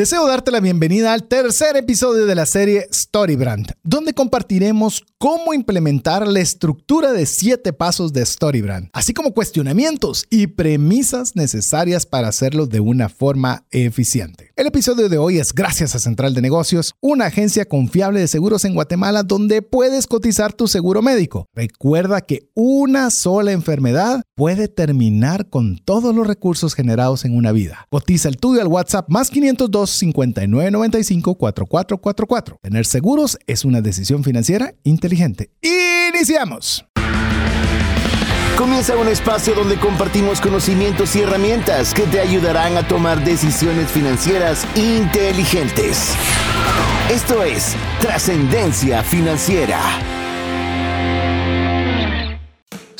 Deseo darte la bienvenida al tercer episodio de la serie Storybrand, donde compartiremos cómo implementar la estructura de siete pasos de Storybrand, así como cuestionamientos y premisas necesarias para hacerlo de una forma eficiente. El episodio de hoy es gracias a Central de Negocios, una agencia confiable de seguros en Guatemala donde puedes cotizar tu seguro médico. Recuerda que una sola enfermedad puede terminar con todos los recursos generados en una vida. Cotiza el tuyo al WhatsApp más 502 5995 4444. Tener seguros es una decisión financiera inteligente. ¡Iniciamos! Comienza un espacio donde compartimos conocimientos y herramientas que te ayudarán a tomar decisiones financieras inteligentes. Esto es Trascendencia Financiera.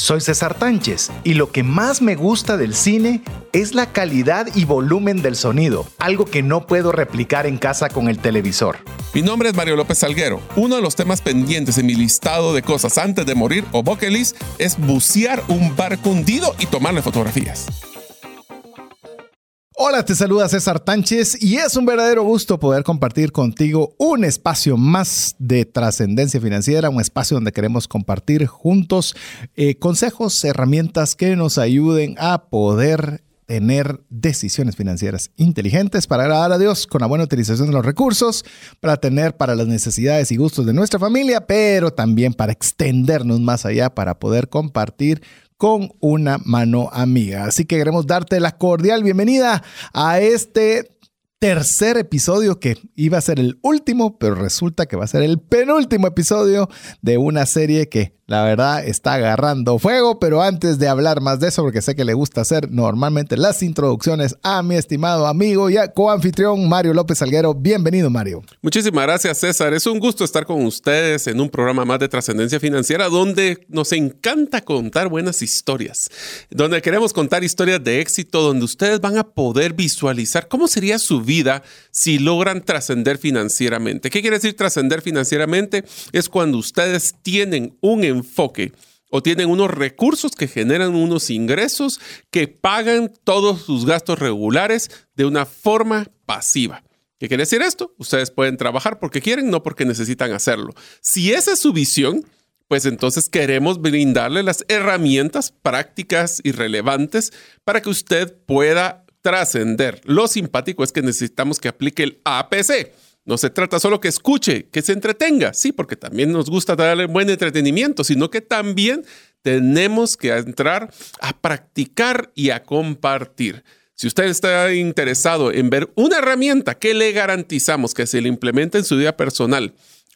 Soy César Tánchez y lo que más me gusta del cine es la calidad y volumen del sonido, algo que no puedo replicar en casa con el televisor. Mi nombre es Mario López Salguero. Uno de los temas pendientes en mi listado de cosas antes de morir o bucket list es bucear un barco hundido y tomarle fotografías. Hola, te saluda César Tánchez y es un verdadero gusto poder compartir contigo un espacio más de trascendencia financiera, un espacio donde queremos compartir juntos eh, consejos, herramientas que nos ayuden a poder tener decisiones financieras inteligentes para agradar a Dios con la buena utilización de los recursos, para tener para las necesidades y gustos de nuestra familia, pero también para extendernos más allá, para poder compartir con una mano amiga. Así que queremos darte la cordial bienvenida a este tercer episodio que iba a ser el último, pero resulta que va a ser el penúltimo episodio de una serie que la verdad está agarrando fuego, pero antes de hablar más de eso, porque sé que le gusta hacer normalmente las introducciones a mi estimado amigo y coanfitrión Mario López Salguero. Bienvenido, Mario. Muchísimas gracias, César. Es un gusto estar con ustedes en un programa más de trascendencia financiera donde nos encanta contar buenas historias, donde queremos contar historias de éxito, donde ustedes van a poder visualizar cómo sería su vida si logran trascender financieramente. ¿Qué quiere decir trascender financieramente? Es cuando ustedes tienen un enfoque o tienen unos recursos que generan unos ingresos que pagan todos sus gastos regulares de una forma pasiva. ¿Qué quiere decir esto? Ustedes pueden trabajar porque quieren, no porque necesitan hacerlo. Si esa es su visión, pues entonces queremos brindarle las herramientas prácticas y relevantes para que usted pueda trascender. Lo simpático es que necesitamos que aplique el APC no se trata solo que escuche, que se entretenga, sí, porque también nos gusta darle buen entretenimiento, sino que también tenemos que entrar a practicar y a compartir. Si usted está interesado en ver una herramienta que le garantizamos que se le implemente en su vida personal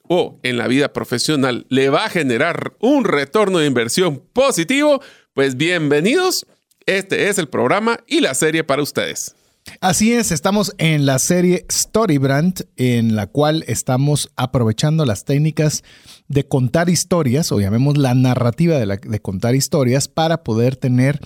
o en la vida profesional, le va a generar un retorno de inversión positivo, pues bienvenidos. Este es el programa y la serie para ustedes. Así es, estamos en la serie Storybrand, en la cual estamos aprovechando las técnicas de contar historias, o llamemos la narrativa de, de contar historias, para poder tener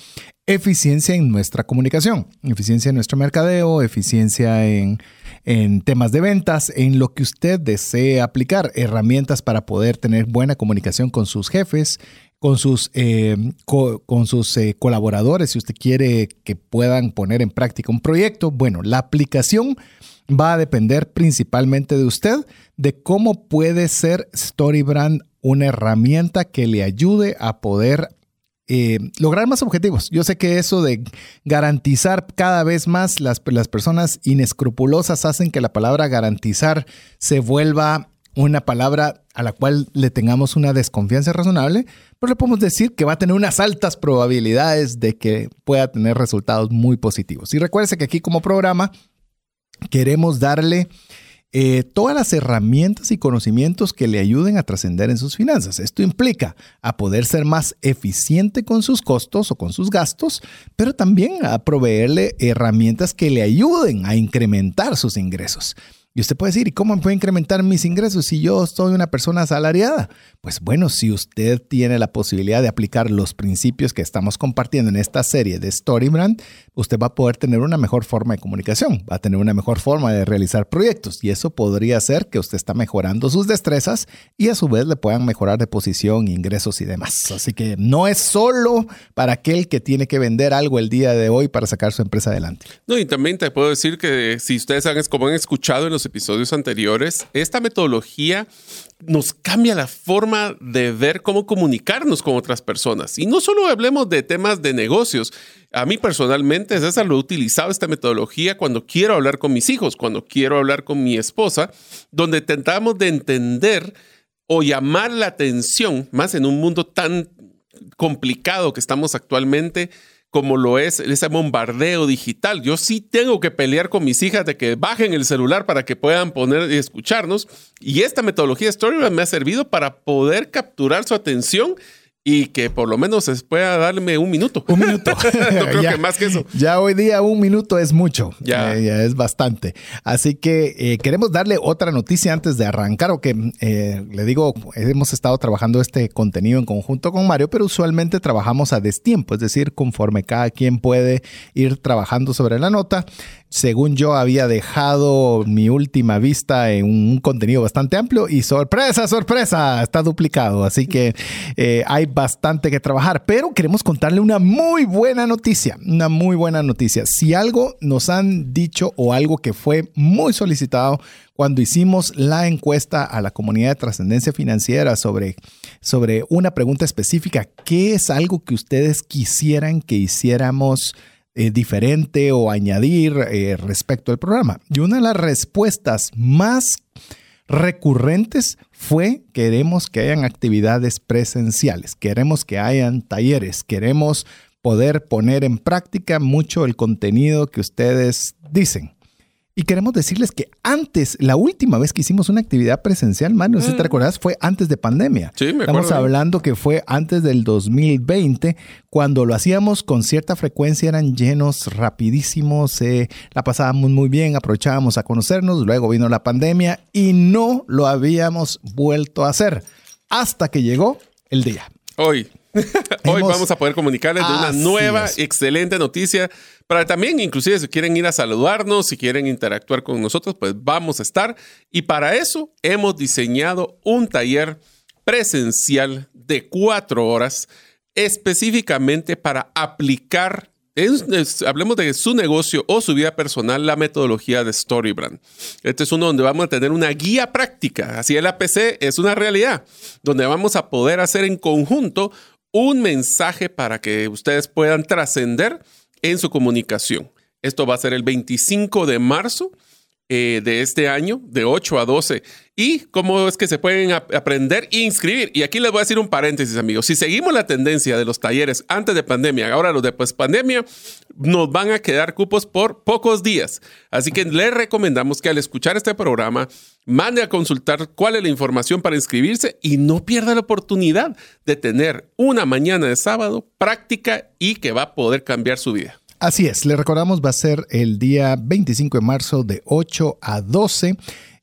eficiencia en nuestra comunicación, eficiencia en nuestro mercadeo, eficiencia en, en, temas de ventas, en lo que usted desee aplicar, herramientas para poder tener buena comunicación con sus jefes, con sus, eh, con sus eh, colaboradores, si usted quiere que puedan poner en práctica un proyecto. Bueno, la aplicación va a depender principalmente de usted, de cómo puede ser Storybrand una herramienta que le ayude a poder eh, lograr más objetivos. Yo sé que eso de garantizar cada vez más las, las personas inescrupulosas hacen que la palabra garantizar se vuelva una palabra a la cual le tengamos una desconfianza razonable, pero le podemos decir que va a tener unas altas probabilidades de que pueda tener resultados muy positivos. Y recuerde que aquí como programa queremos darle eh, todas las herramientas y conocimientos que le ayuden a trascender en sus finanzas. Esto implica a poder ser más eficiente con sus costos o con sus gastos, pero también a proveerle herramientas que le ayuden a incrementar sus ingresos. Y usted puede decir, ¿y cómo puedo incrementar mis ingresos si yo soy una persona asalariada? Pues bueno, si usted tiene la posibilidad de aplicar los principios que estamos compartiendo en esta serie de Storybrand, usted va a poder tener una mejor forma de comunicación, va a tener una mejor forma de realizar proyectos y eso podría ser que usted está mejorando sus destrezas y a su vez le puedan mejorar de posición, ingresos y demás. Así que no es solo para aquel que tiene que vender algo el día de hoy para sacar su empresa adelante. No, y también te puedo decir que si ustedes han, como han escuchado en los episodios anteriores, esta metodología nos cambia la forma de ver cómo comunicarnos con otras personas. Y no solo hablemos de temas de negocios. A mí personalmente, César, lo he utilizado esta metodología cuando quiero hablar con mis hijos, cuando quiero hablar con mi esposa, donde tentamos de entender o llamar la atención, más en un mundo tan complicado que estamos actualmente, como lo es ese bombardeo digital. Yo sí tengo que pelear con mis hijas de que bajen el celular para que puedan poner y escucharnos. Y esta metodología Storybrand me ha servido para poder capturar su atención y que por lo menos pueda darme un minuto. Un minuto. no creo que más que eso. Ya hoy día un minuto es mucho. Ya, eh, ya es bastante. Así que eh, queremos darle otra noticia antes de arrancar, o que eh, le digo, hemos estado trabajando este contenido en conjunto con Mario, pero usualmente trabajamos a destiempo, es decir, conforme cada quien puede ir trabajando sobre la nota según yo había dejado mi última vista en un contenido bastante amplio y sorpresa, sorpresa, está duplicado, así que eh, hay bastante que trabajar, pero queremos contarle una muy buena noticia, una muy buena noticia. Si algo nos han dicho o algo que fue muy solicitado cuando hicimos la encuesta a la comunidad de trascendencia financiera sobre, sobre una pregunta específica, ¿qué es algo que ustedes quisieran que hiciéramos? Eh, diferente o añadir eh, respecto al programa. Y una de las respuestas más recurrentes fue queremos que hayan actividades presenciales, queremos que hayan talleres, queremos poder poner en práctica mucho el contenido que ustedes dicen. Y queremos decirles que antes, la última vez que hicimos una actividad presencial, Manu, si te mm. recuerdas, fue antes de pandemia. Sí, me Estamos hablando que fue antes del 2020, cuando lo hacíamos con cierta frecuencia, eran llenos rapidísimos, eh, la pasábamos muy bien, aprovechábamos a conocernos, luego vino la pandemia y no lo habíamos vuelto a hacer hasta que llegó el día. Hoy. Hoy vamos a poder comunicarles de una nueva, excelente noticia para también, inclusive, si quieren ir a saludarnos, si quieren interactuar con nosotros, pues vamos a estar. Y para eso hemos diseñado un taller presencial de cuatro horas específicamente para aplicar hablemos de su negocio o su vida personal, la metodología de Storybrand. Este es uno donde vamos a tener una guía práctica. Así el APC es una realidad, donde vamos a poder hacer en conjunto un mensaje para que ustedes puedan trascender en su comunicación. Esto va a ser el 25 de marzo eh, de este año, de 8 a 12. ¿Y cómo es que se pueden aprender e inscribir? Y aquí les voy a decir un paréntesis, amigos. Si seguimos la tendencia de los talleres antes de pandemia, ahora los de post pandemia, nos van a quedar cupos por pocos días. Así que les recomendamos que al escuchar este programa, mande a consultar cuál es la información para inscribirse y no pierda la oportunidad de tener una mañana de sábado práctica y que va a poder cambiar su vida. Así es, le recordamos, va a ser el día 25 de marzo de 8 a 12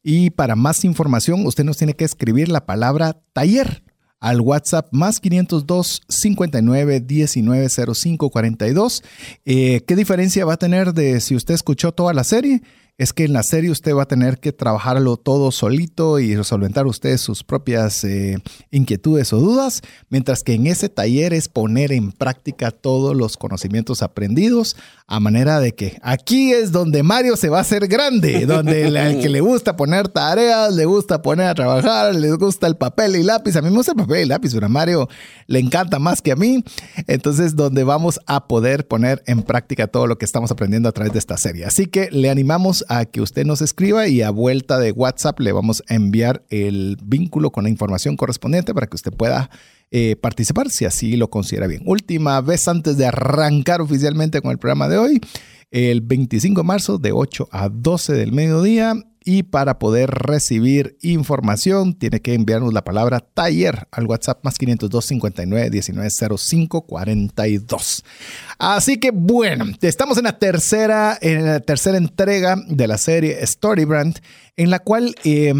y para más información usted nos tiene que escribir la palabra taller al WhatsApp más 502 59 19 05 42. ¿Qué diferencia va a tener de si usted escuchó toda la serie? Es que en la serie usted va a tener que trabajarlo todo solito y resolver usted sus propias eh, inquietudes o dudas, mientras que en ese taller es poner en práctica todos los conocimientos aprendidos a manera de que aquí es donde Mario se va a hacer grande, donde el, que le gusta poner tareas, le gusta poner a trabajar, le gusta el papel y lápiz. A mí me gusta el papel y lápiz, pero a Mario le encanta más que a mí. Entonces, donde vamos a poder poner en práctica todo lo que estamos aprendiendo a través de esta serie. Así que le animamos a que usted nos escriba y a vuelta de WhatsApp le vamos a enviar el vínculo con la información correspondiente para que usted pueda eh, participar si así lo considera bien. Última vez antes de arrancar oficialmente con el programa de hoy, el 25 de marzo de 8 a 12 del mediodía y para poder recibir información, tiene que enviarnos la palabra taller al WhatsApp más 502 59 19 05 42. Así que bueno, estamos en la tercera, en la tercera entrega de la serie Storybrand, en la cual eh,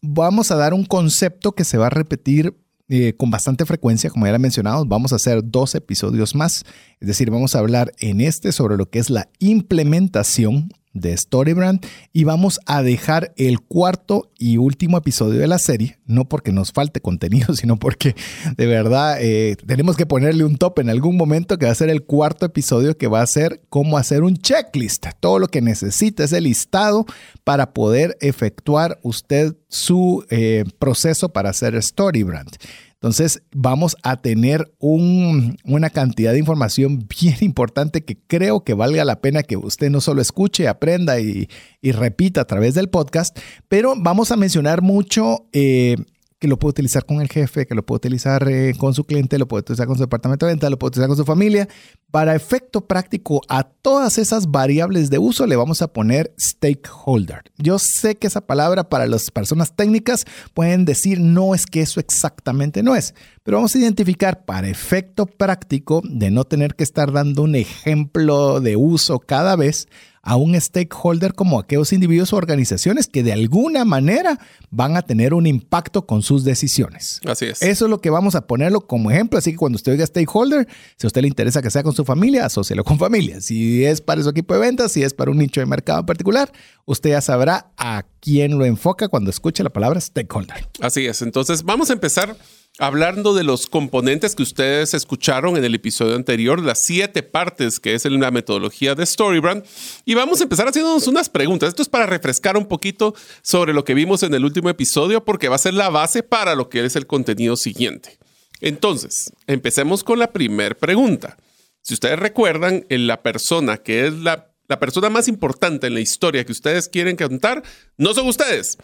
vamos a dar un concepto que se va a repetir eh, con bastante frecuencia, como ya lo mencionado, vamos a hacer dos episodios más. Es decir, vamos a hablar en este sobre lo que es la implementación de Storybrand y vamos a dejar el cuarto y último episodio de la serie, no porque nos falte contenido, sino porque de verdad eh, tenemos que ponerle un top en algún momento que va a ser el cuarto episodio que va a ser cómo hacer un checklist, todo lo que necesita es el listado para poder efectuar usted su eh, proceso para hacer Storybrand. Entonces vamos a tener una cantidad de información bien importante que creo que valga la pena que usted no solo escuche, aprenda y, repita a través del podcast, pero vamos a mencionar mucho eh, que lo puede utilizar con el jefe, que lo puede utilizar eh, con su cliente, lo puede utilizar con su departamento de venta, lo puede utilizar con su familia. Para efecto práctico, a todas esas variables de uso le vamos a poner stakeholder. Yo sé que esa palabra para las personas técnicas pueden decir no es que eso exactamente no es, pero vamos a identificar para efecto práctico de no tener que estar dando un ejemplo de uso cada vez a un stakeholder como aquellos individuos o organizaciones que de alguna manera van a tener un impacto con sus decisiones. Así es. Eso es lo que vamos a ponerlo como ejemplo. Así que cuando usted oiga stakeholder, si a usted le interesa que sea con su familia, asócielo con familia. Si es para su equipo de ventas, si es para un nicho de mercado en particular, usted ya sabrá a quién lo enfoca cuando escuche la palabra stakeholder. Así es. Entonces vamos a empezar hablando de los componentes que ustedes escucharon en el episodio anterior, las siete partes que es la metodología de Storybrand. Y vamos a empezar haciéndonos unas preguntas. Esto es para refrescar un poquito sobre lo que vimos en el último episodio, porque va a ser la base para lo que es el contenido siguiente. Entonces, empecemos con la primera pregunta. Si ustedes recuerdan, la persona que es la, la persona más importante en la historia que ustedes quieren contar, no son ustedes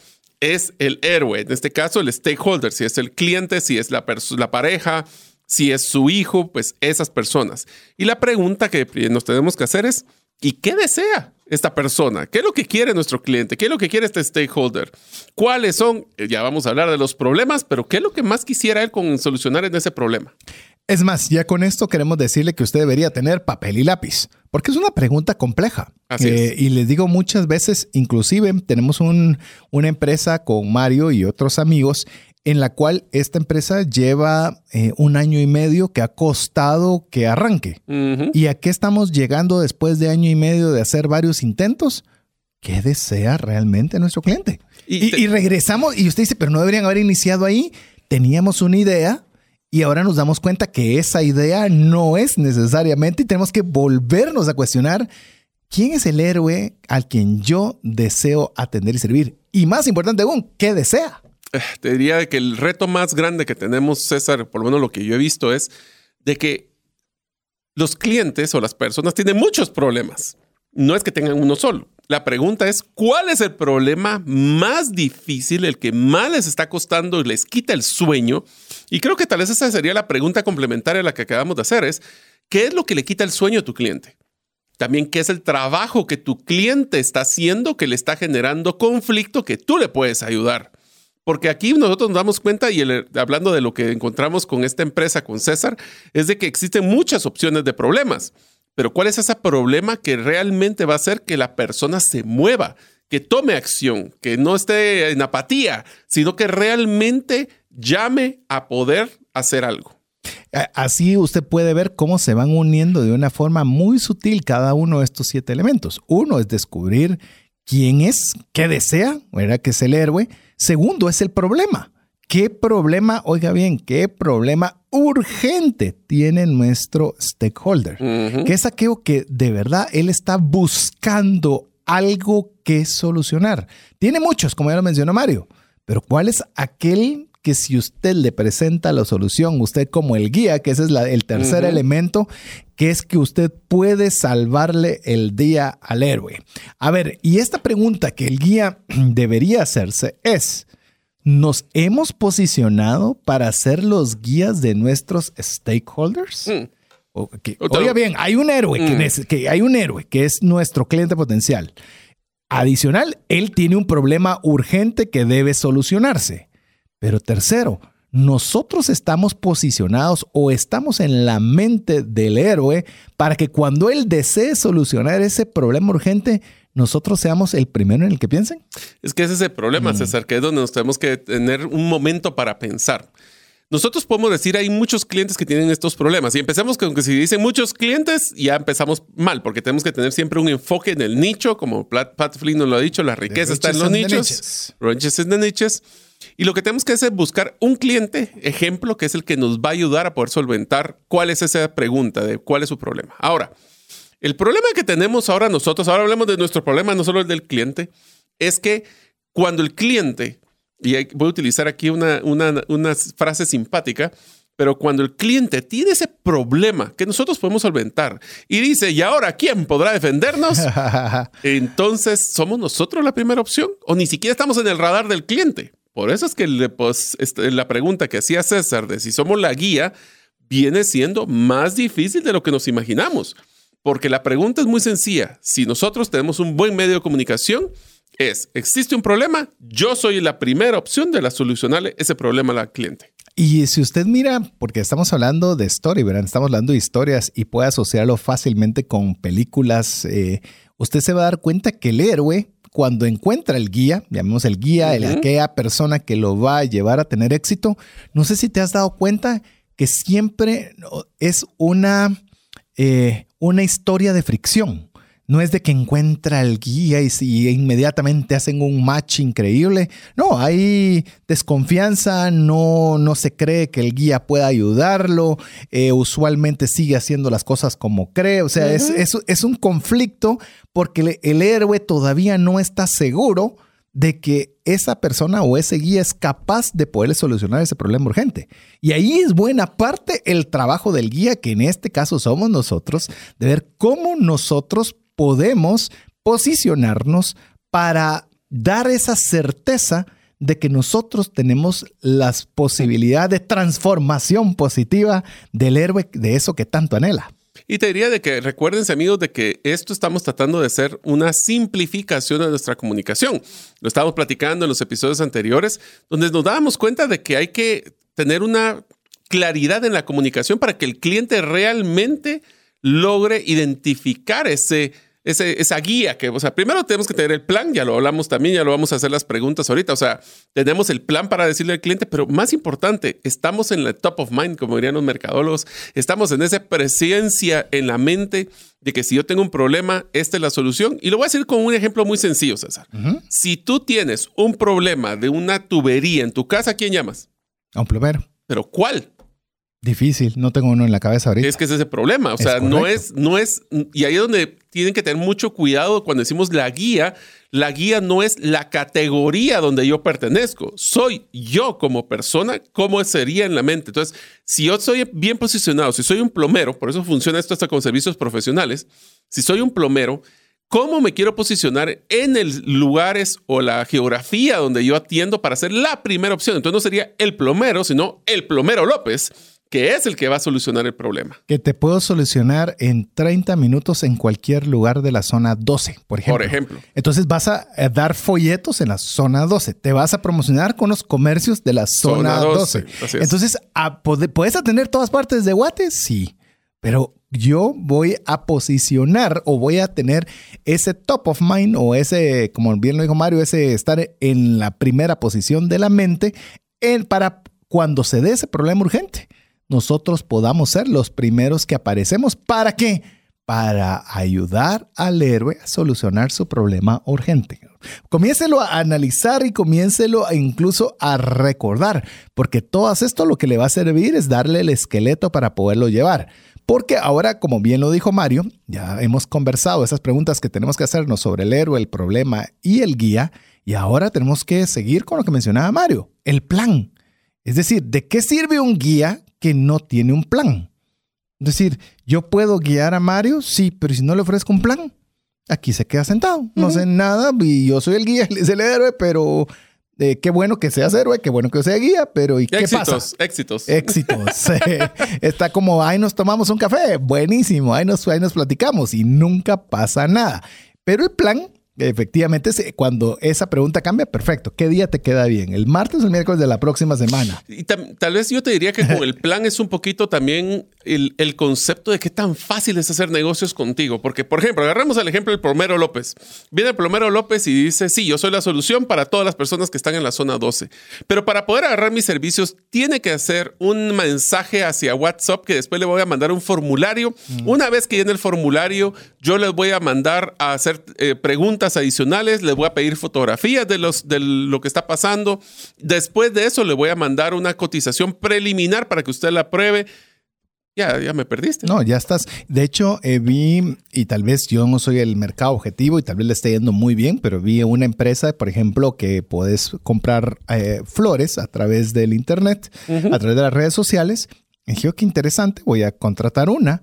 es el héroe, en este caso el stakeholder, si es el cliente, si es la, la pareja, si es su hijo, pues esas personas. Y la pregunta que nos tenemos que hacer es, ¿y qué desea esta persona? ¿Qué es lo que quiere nuestro cliente? ¿Qué es lo que quiere este stakeholder? ¿Cuáles son? Ya vamos a hablar de los problemas, pero ¿qué es lo que más quisiera él con solucionar en ese problema? Es más, ya con esto queremos decirle que usted debería tener papel y lápiz, porque es una pregunta compleja. Eh, y les digo muchas veces, inclusive tenemos una empresa con Mario y otros amigos en la cual esta empresa lleva eh, un año y medio que ha costado que arranque. ¿Y a qué estamos llegando después de año y medio de hacer varios intentos? ¿Qué desea realmente nuestro cliente? Y, y regresamos y usted dice, pero no deberían haber iniciado ahí. Teníamos una idea, y ahora nos damos cuenta que esa idea no es necesariamente y tenemos que volvernos a cuestionar quién es el héroe al quien yo deseo atender y servir. Y más importante aún, ¿qué desea? Eh, te diría que el reto más grande que tenemos, César, por lo menos lo que yo he visto, es de que los clientes o las personas tienen muchos problemas. No es que tengan uno solo. La pregunta es, ¿cuál es el problema más difícil, el que más les está costando y les quita el sueño? Y creo que tal vez esa sería la pregunta complementaria a la que acabamos de hacer, es, ¿qué es lo que le quita el sueño a tu cliente? También, ¿qué es el trabajo que tu cliente está haciendo que le está generando conflicto que tú le puedes ayudar? Porque aquí nosotros nos damos cuenta, y hablando de lo que encontramos con esta empresa, con César, es de que existen muchas opciones de problemas. Pero ¿cuál es ese problema que realmente va a hacer que la persona se mueva, que tome acción, que no esté en apatía, sino que realmente llame a poder hacer algo? Así usted puede ver cómo se van uniendo de una forma muy sutil cada uno de estos siete elementos. Uno es descubrir quién es, qué desea, ¿verdad? Que es el héroe. Segundo es el problema. ¿Qué problema, oiga bien, qué problema urgente tiene nuestro stakeholder? Que es aquello que de verdad él está buscando algo que solucionar. Tiene muchos, como ya lo mencionó Mario, pero ¿cuál es aquel que si usted le presenta la solución, usted como el guía, que ese es el tercer elemento, que es que usted puede salvarle el día al héroe? A ver, y esta pregunta que el guía debería hacerse es, ¿Nos hemos posicionado para ser los guías de nuestros stakeholders? Mm. Oiga bien, hay un héroe que, mm. que hay un héroe que es nuestro cliente potencial. Adicional, él tiene un problema urgente que debe solucionarse. Pero tercero, nosotros estamos posicionados o estamos en la mente del héroe para que cuando él desee solucionar ese problema urgente, nosotros seamos el primero en el que piensen. Es que ese es el problema, mm. César, que es donde nos tenemos que tener un momento para pensar. Nosotros podemos decir, hay muchos clientes que tienen estos problemas y empecemos con que si dicen muchos clientes, ya empezamos mal, porque tenemos que tener siempre un enfoque en el nicho, como Pat Flynn nos lo ha dicho, la riqueza está en los nichos, riches the niches. Y lo que tenemos que hacer es buscar un cliente, ejemplo, que es el que nos va a ayudar a poder solventar cuál es esa pregunta de cuál es su problema. Ahora, el problema que tenemos ahora nosotros, ahora hablamos de nuestro problema, no solo el del cliente, es que cuando el cliente y voy a utilizar aquí una, una, frase simpática, pero cuando el cliente tiene ese problema que nosotros podemos solventar y dice, ¿y ahora quién podrá defendernos? Entonces, ¿somos nosotros la primera opción? ¿O ni siquiera estamos en el radar del cliente? Por eso es que pues, este, la pregunta que hacía César de si somos la guía viene siendo más difícil de lo que nos imaginamos. Porque la pregunta es muy sencilla. Si nosotros tenemos un buen medio de comunicación, es, existe un problema, yo soy la primera opción de la solucionarle ese problema al cliente. Y si usted mira, porque estamos hablando de story. Estamos hablando de historias y puede asociarlo fácilmente con películas, eh, usted se va a dar cuenta que el héroe, cuando encuentra el guía, llamemos el guía, aquella persona que lo va a llevar a tener éxito, no sé si te has dado cuenta que siempre es una, eh, una historia de fricción. No es de que encuentra el guía y, inmediatamente hacen un match increíble. No, hay desconfianza, no, no se cree que el guía pueda ayudarlo, eh, usualmente sigue haciendo las cosas como cree. O sea, es, es, un conflicto porque el héroe todavía no está seguro de que esa persona o ese guía es capaz de poder solucionar ese problema urgente. Y ahí es buena parte el trabajo del guía, que en este caso somos nosotros, de ver cómo nosotros podemos posicionarnos para dar esa certeza de que nosotros tenemos las posibilidades de transformación positiva del héroe de eso que tanto anhela. Y te diría de que recuérdense amigos de que esto estamos tratando de ser una simplificación de nuestra comunicación. Lo estábamos platicando en los episodios anteriores, donde nos dábamos cuenta de que hay que tener una claridad en la comunicación para que el cliente realmente logre identificar ese esa guía que, o sea, primero tenemos que tener el plan, ya lo hablamos también, ya lo vamos a hacer las preguntas ahorita, o sea, tenemos el plan para decirle al cliente, pero más importante, estamos en la top of mind, como dirían los mercadólogos, estamos en esa presencia en la mente de que si yo tengo un problema, esta es la solución. Y lo voy a decir con un ejemplo muy sencillo, César. Si tú tienes un problema de una tubería en tu casa, ¿a quién llamas? A un plomero. ¿Pero cuál? Difícil, no tengo uno en la cabeza ahorita. Es que ese es el problema, o sea, no es, no es, y ahí es donde tienen que tener mucho cuidado cuando decimos la guía, la guía no es la categoría donde yo pertenezco, soy yo como persona, cómo sería en la mente. Entonces, si yo soy bien posicionado, si soy un plomero, por eso funciona esto hasta con servicios profesionales, si soy un plomero, ¿Cómo me quiero posicionar en el lugares o la geografía donde yo atiendo para ser la primera opción? Entonces no sería el plomero, sino el plomero López que es el que va a solucionar el problema. Que te puedo solucionar en 30 minutos en cualquier lugar de la zona 12, por ejemplo. Por ejemplo. Entonces vas a dar folletos en la zona 12. Te vas a promocionar con los comercios de la zona, 12. Entonces, ¿puedes atender todas partes de Guate? Sí. Pero yo voy a posicionar o voy a tener ese top of mind o ese, como bien lo dijo Mario, ese estar en la primera posición de la mente para cuando se dé ese problema urgente nosotros podamos ser los primeros que aparecemos. ¿Para qué? Para ayudar al héroe a solucionar su problema urgente. Comiéncelo a analizar y comiéncelo incluso a recordar, porque todo esto lo que le va a servir es darle el esqueleto para poderlo llevar. Porque ahora, como bien lo dijo Mario, ya hemos conversado esas preguntas que tenemos que hacernos sobre el héroe, el problema y el guía, y ahora tenemos que seguir con lo que mencionaba Mario, el plan. Es decir, ¿de qué sirve un guía que no tiene un plan. Es decir, yo puedo guiar a Mario, sí, pero si no le ofrezco un plan, aquí se queda sentado, no sé nada y yo soy el guía, él es el héroe, pero Eh, qué bueno que seas héroe, qué bueno que sea guía, pero ¿y qué éxitos, pasa? Éxitos. Éxitos. Está como, ahí nos tomamos un café, buenísimo, ahí nos, ahí nos platicamos y nunca pasa nada. Pero el plan Efectivamente, cuando esa pregunta cambia, perfecto. ¿Qué día te queda bien? ¿El martes o el miércoles de la próxima semana? Y tal vez yo te diría que con el plan es un poquito también el, el, concepto de qué tan fácil es hacer negocios contigo. Porque, por ejemplo, agarramos el ejemplo del plomero López. Viene el plomero López y dice, sí, yo soy la solución para todas las personas que están en la zona 12. Pero para poder agarrar mis servicios, tiene que hacer un mensaje hacia WhatsApp que después le voy a mandar un formulario. Mm. Una vez que llene el formulario, yo les voy a mandar a hacer eh, preguntas adicionales, les voy a pedir fotografías de, los, de lo que está pasando. Después de eso, le voy a mandar una cotización preliminar para que usted la pruebe. Ya, ya me perdiste. No, ya estás. De hecho, eh, vi, y tal vez yo no soy el mercado objetivo y tal vez le esté yendo muy bien, pero vi una empresa, por ejemplo, que puedes comprar eh, flores a través del Internet, a través de las redes sociales. Y dije, oh, qué interesante, voy a contratar una.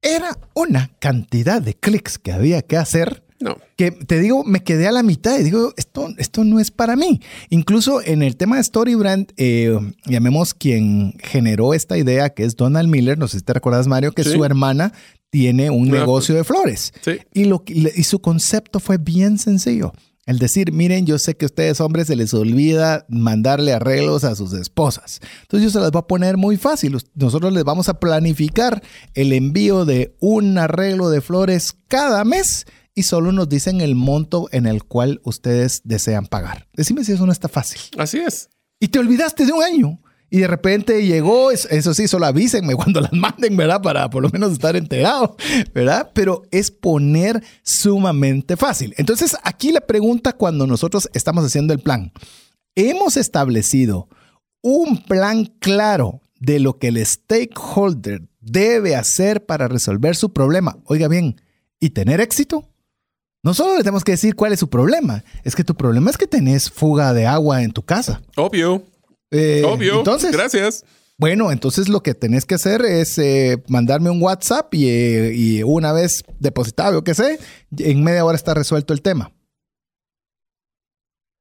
Era una cantidad de clics que había que hacer no. Que te digo, me quedé a la mitad y digo, esto, esto no es para mí. Incluso en el tema de StoryBrand, eh, llamemos quien generó esta idea, que es Donald Miller, no sé si te recuerdas, Mario, que su hermana tiene un negocio de flores. Y, lo, y su concepto fue bien sencillo. El decir, miren, yo sé que a ustedes hombres se les olvida mandarle arreglos a sus esposas. Entonces yo se las voy a poner muy fácil. Nosotros les vamos a planificar el envío de un arreglo de flores cada mes y solo nos dicen el monto en el cual ustedes desean pagar. Decime si eso no está fácil. Así es. Y te olvidaste de un año. Y de repente llegó, eso sí, solo avísenme cuando las manden, ¿verdad? Para por lo menos estar enterado, ¿verdad? Pero es poner sumamente fácil. Entonces, aquí la pregunta cuando nosotros estamos haciendo el plan, hemos establecido un plan claro de lo que el stakeholder debe hacer para resolver su problema. Oiga bien, ¿y tener éxito? No solo le tenemos que decir cuál es su problema, es que tu problema es que tenés fuga de agua en tu casa. Obvio. Eh, Obvio. Entonces, gracias. Bueno, entonces lo que tenés que hacer es eh, mandarme un WhatsApp eh, y, una vez depositado, yo qué sé, en media hora está resuelto el tema.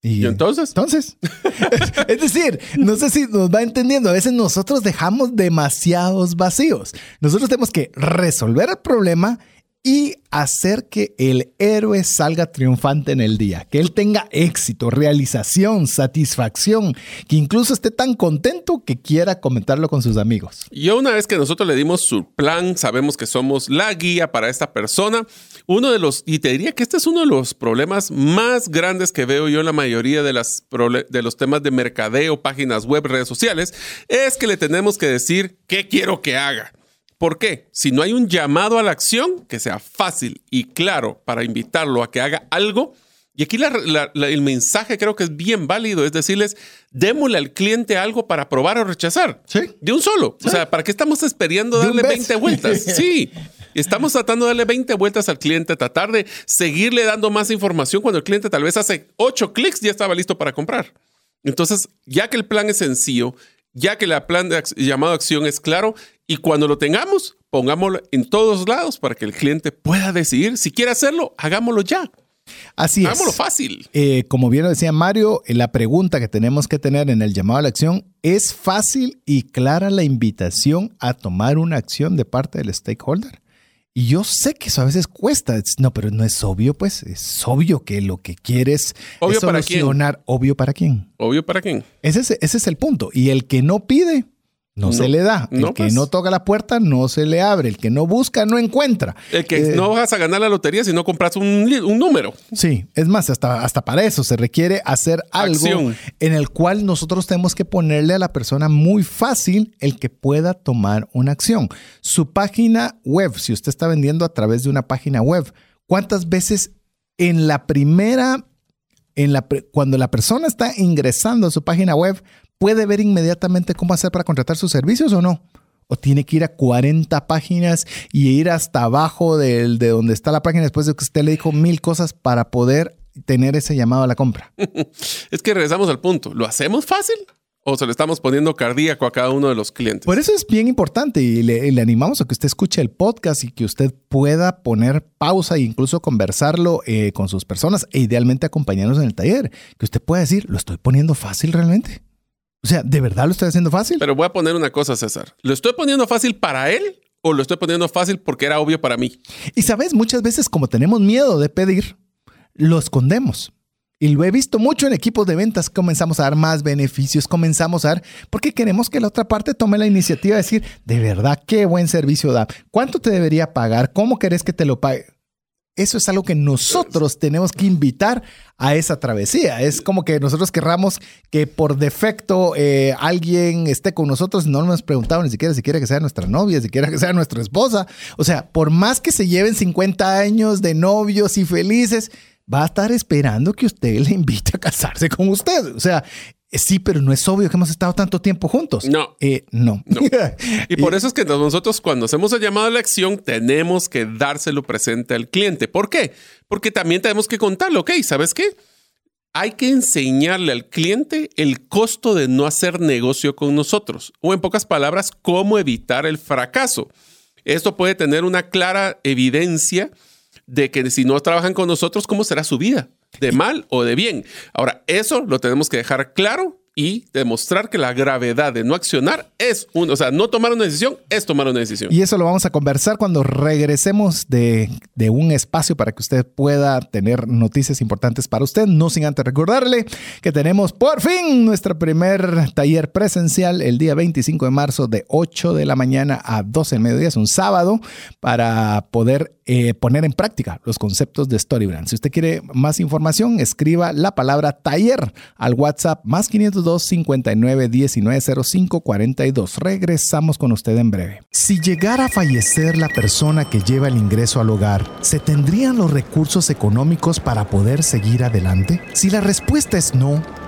¿Y, entonces? Entonces. es decir, no sé si nos va entendiendo. A veces nosotros dejamos demasiados vacíos. Nosotros tenemos que resolver el problema y hacer que el héroe salga triunfante en el día, que él tenga éxito, realización, satisfacción, que incluso esté tan contento que quiera comentarlo con sus amigos. Y una vez que nosotros le dimos su plan, sabemos que somos la guía para esta persona, uno de los, y te diría que este es uno de los problemas más grandes que veo yo en la mayoría de, las, de los temas de mercadeo, páginas web, redes sociales, es que le tenemos que decir qué quiero que haga. ¿Por qué? Si no hay un llamado a la acción que sea fácil y claro para invitarlo a que haga algo, y aquí el mensaje creo que es bien válido, es decirles, démosle al cliente algo para probar o rechazar. Sí. De un solo. O sea, ¿para qué estamos esperando darle 20 vueltas? Sí. Estamos tratando de darle 20 vueltas al cliente, tratar de seguirle dando más información cuando el cliente tal vez hace 8 clics y ya estaba listo para comprar. Entonces, ya que el plan es sencillo, ya que el plan de llamado a acción es claro, y cuando lo tengamos, pongámoslo en todos lados para que el cliente pueda decidir si quiere hacerlo, hagámoslo ya. Así es. Hagámoslo fácil. Eh, como bien lo decía Mario, eh, la pregunta que tenemos que tener en el llamado a la acción es fácil y clara la invitación a tomar una acción de parte del stakeholder. Y yo sé que eso a veces cuesta. No, pero no es obvio, pues. Es obvio que lo que quieres obvio es solucionar. Para quién? ¿Obvio para quién? Obvio para quién. Ese es, ese es el punto. Y el que no pide, no, se le da. El que pues. no toca la puerta no se le abre. El que no busca no encuentra. El que eh, no vas a ganar la lotería si no compras un, número. Sí, es más, hasta, hasta para eso se requiere hacer algo en el cual nosotros tenemos que ponerle a la persona muy fácil el que pueda tomar una acción. Su página web, si usted está vendiendo a través de una página web, ¿cuántas veces en la primera, en la, cuando la persona está ingresando a su página web, puede ver inmediatamente cómo hacer para contratar sus servicios o no. O tiene que ir a 40 páginas y ir hasta abajo de, de donde está la página después de que usted le dijo mil cosas para poder tener ese llamado a la compra. es que regresamos al punto. ¿Lo hacemos fácil? o se le estamos poniendo cardíaco a cada uno de los clientes. Por eso es bien importante y le, animamos a que usted escuche el podcast y que usted pueda poner pausa e incluso conversarlo eh, con sus personas e idealmente acompañarnos en el taller. Que usted pueda decir, ¿lo estoy poniendo fácil realmente? O sea, ¿de verdad lo estoy haciendo fácil? Pero voy a poner una cosa, César. ¿Lo estoy poniendo fácil para él o lo estoy poniendo fácil porque era obvio para mí? Y sabes, muchas veces como tenemos miedo de pedir, lo escondemos. Y lo he visto mucho en equipos de ventas. Comenzamos a dar más beneficios, comenzamos a dar, porque queremos que la otra parte tome la iniciativa de decir, de verdad, qué buen servicio da. ¿Cuánto te debería pagar? ¿Cómo querés que te lo pague? Eso es algo que nosotros tenemos que invitar a esa travesía. Es como que nosotros querramos que por defecto eh, alguien esté con nosotros. No nos preguntado ni siquiera si quiere que sea nuestra novia, si quiere que sea nuestra esposa. O sea, por más que se lleven 50 años de novios y felices, va a estar esperando que usted le invite a casarse con usted. O sea, sí, pero no es obvio que hemos estado tanto tiempo juntos. No. Eh, no. Y por eso es que nosotros cuando hacemos el llamado a la acción tenemos que dárselo presente al cliente. ¿Por qué? Porque también tenemos que contarlo. Ok, ¿sabes qué? Hay que enseñarle al cliente el costo de no hacer negocio con nosotros. O en pocas palabras, cómo evitar el fracaso. Esto puede tener una clara evidencia de que si no trabajan con nosotros, ¿cómo será su vida? ¿De mal o de bien? Ahora, eso lo tenemos que dejar claro y demostrar que la gravedad de no accionar es un, o sea, no tomar una decisión es tomar una decisión. Y eso lo vamos a conversar cuando regresemos de, de, un espacio para que usted pueda tener noticias importantes para usted. No sin antes recordarle que tenemos por fin nuestro primer taller presencial el día 25 de marzo de 8 de la mañana a 12 del mediodía. Es un sábado para poder eh, poner en práctica los conceptos de Storybrand. Si usted quiere más información, escriba la palabra taller al WhatsApp más 502 59 19 05 42. Regresamos con usted en breve. Si llegara a fallecer la persona que lleva el ingreso al hogar, ¿se tendrían los recursos económicos para poder seguir adelante? Si la respuesta es no,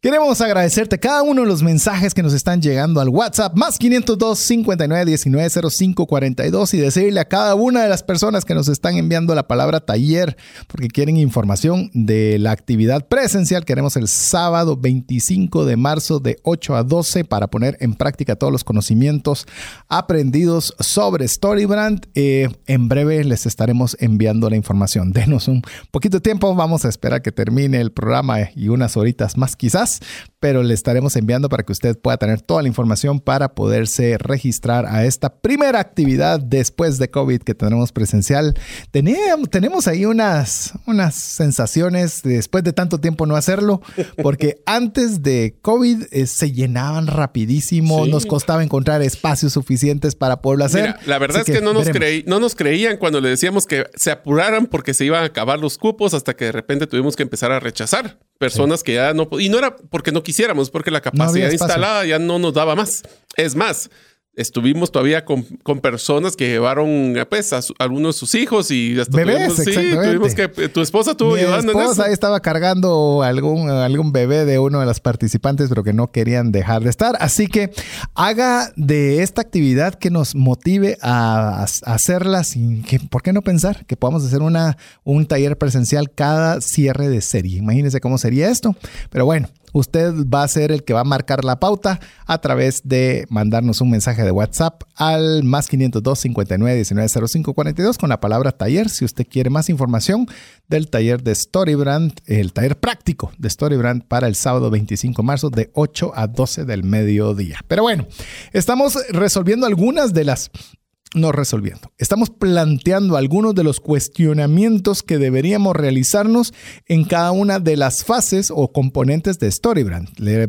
Queremos agradecerte cada uno de los mensajes que nos están llegando al WhatsApp más 502 59 19 05 42 y decirle a cada una de las personas que nos están enviando la palabra taller porque quieren información de la actividad presencial. Queremos el sábado 25 de marzo de 8 a 12 para poner en práctica todos los conocimientos aprendidos sobre Storybrand. Eh, en breve les estaremos enviando la información. Denos un poquito de tiempo. Vamos a esperar que termine el programa y unas horitas más quizás pero le estaremos enviando para que usted pueda tener toda la información para poderse registrar a esta primera actividad después de COVID que tenemos presencial. Teníamos, tenemos ahí unas, unas sensaciones después de tanto tiempo no hacerlo, porque antes de COVID eh, se llenaban rapidísimo, nos costaba encontrar espacios suficientes para poderlo hacer. la verdad es que, no, nos creí, no nos creían cuando le decíamos que se apuraran porque se iban a acabar los cupos hasta que de repente tuvimos que empezar a rechazar personas que ya no... Y no era porque no quisiéramos, porque la capacidad instalada ya no nos daba más. Es más, estuvimos todavía con, personas que llevaron pues a, algunos de sus hijos y hasta bebés, tuvimos, sí, tuvimos que tu esposa tuvo Mi esposa ahí estaba cargando algún algún bebé de uno de los participantes pero que no querían dejar de estar. Así que haga de esta actividad que nos motive a, hacerla sin que por qué no pensar que podamos hacer una un taller presencial cada cierre de serie. Imagínense cómo sería esto. Pero bueno Usted va a ser el que va a marcar la pauta a través de mandarnos un mensaje de WhatsApp al más 502 59 19 05 42 con la palabra taller. Si usted quiere más información del taller de Storybrand, el taller práctico de Storybrand para el sábado 25 de marzo de 8 a 12 del mediodía. Pero bueno, estamos resolviendo algunas de las no resolviendo. Estamos planteando algunos de los cuestionamientos que deberíamos realizarnos en cada una de las fases o componentes de Storybrand. Le,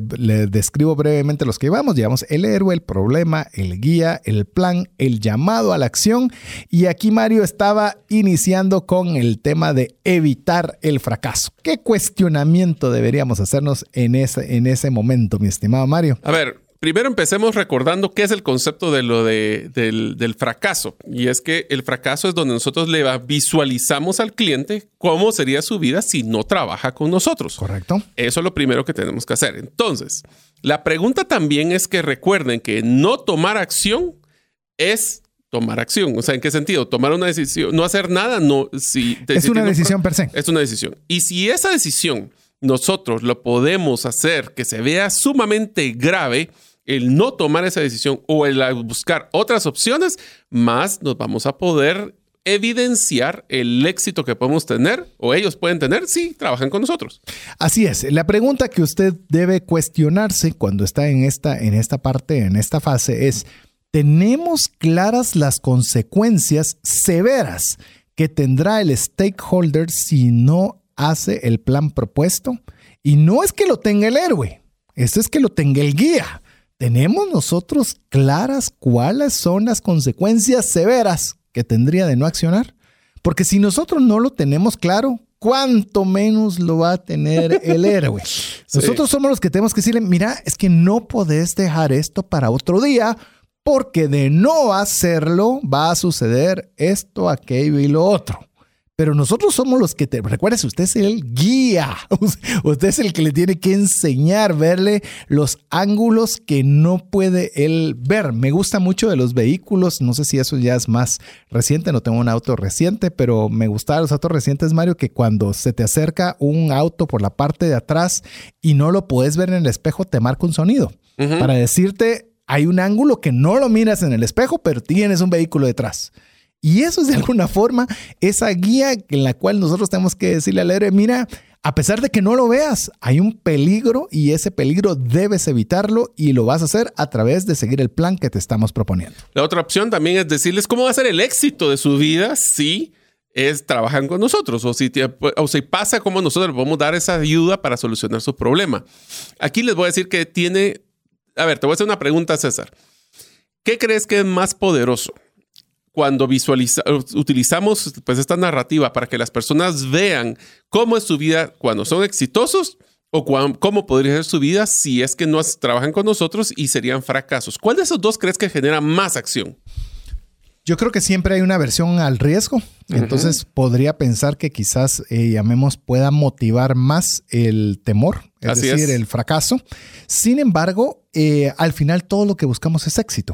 describo brevemente los que llevamos. Llevamos el héroe, el problema, el guía, el plan, el llamado a la acción. Y aquí Mario estaba iniciando con el tema de evitar el fracaso. ¿Qué cuestionamiento deberíamos hacernos en ese, en ese momento, mi estimado Mario? A ver, Primero empecemos recordando qué es el concepto de lo de, del, del, fracaso. Y es que el fracaso es donde nosotros le visualizamos al cliente cómo sería su vida si no trabaja con nosotros. Correcto. Eso es lo primero que tenemos que hacer. Entonces, la pregunta también es que recuerden que no tomar acción es tomar acción. O sea, ¿en qué sentido? Tomar una decisión, no hacer nada, no. Si, es una decisión per se. Es una decisión. Y si esa decisión nosotros lo podemos hacer que se vea sumamente grave, el no tomar esa decisión o el buscar otras opciones, más nos vamos a poder evidenciar el éxito que podemos tener o ellos pueden tener si trabajan con nosotros. Así es. La pregunta que usted debe cuestionarse cuando está en esta, en esta parte, en esta fase, es, ¿tenemos claras las consecuencias severas que tendrá el stakeholder si no hace el plan propuesto? Y no es que lo tenga el héroe, esto es que lo tenga el guía. ¿Tenemos nosotros claras cuáles son las consecuencias severas que tendría de no accionar? Porque si nosotros no lo tenemos claro, cuánto menos lo va a tener el héroe. Nosotros somos los que tenemos que decirle, mira, es que no podés dejar esto para otro día, porque de no hacerlo va a suceder esto, aquello y lo otro pero nosotros somos los que te recuerdes, usted es el guía, usted es el que le tiene que enseñar, verle los ángulos que no puede él ver. Me gusta mucho de los vehículos, no sé si eso ya es más reciente, no tengo un auto reciente, pero me gustaban los autos recientes, Mario, que cuando se te acerca un auto por la parte de atrás y no lo puedes ver en el espejo, te marca un sonido para decirte, hay un ángulo que no lo miras en el espejo, pero tienes un vehículo detrás. Y eso es de alguna forma esa guía en la cual nosotros tenemos que decirle al héroe, mira, a pesar de que no lo veas, hay un peligro y ese peligro debes evitarlo y lo vas a hacer a través de seguir el plan que te estamos proponiendo. La otra opción también es decirles cómo va a ser el éxito de su vida si es trabajan con nosotros o si, o si pasa como nosotros le podemos dar esa ayuda para solucionar su problema. Aquí les voy a decir que tiene, a ver, te voy a hacer una pregunta, César. ¿Qué crees que es más poderoso? Cuando visualiza, utilizamos pues esta narrativa para que las personas vean cómo es su vida cuando son exitosos o cómo podría ser su vida si es que no trabajan con nosotros y serían fracasos. ¿Cuál de esos dos crees que genera más acción? Yo creo que siempre hay una versión al riesgo, entonces podría pensar que quizás, eh, llamemos, pueda motivar más el temor, es decir, el fracaso. Sin embargo, eh, al final todo lo que buscamos es éxito.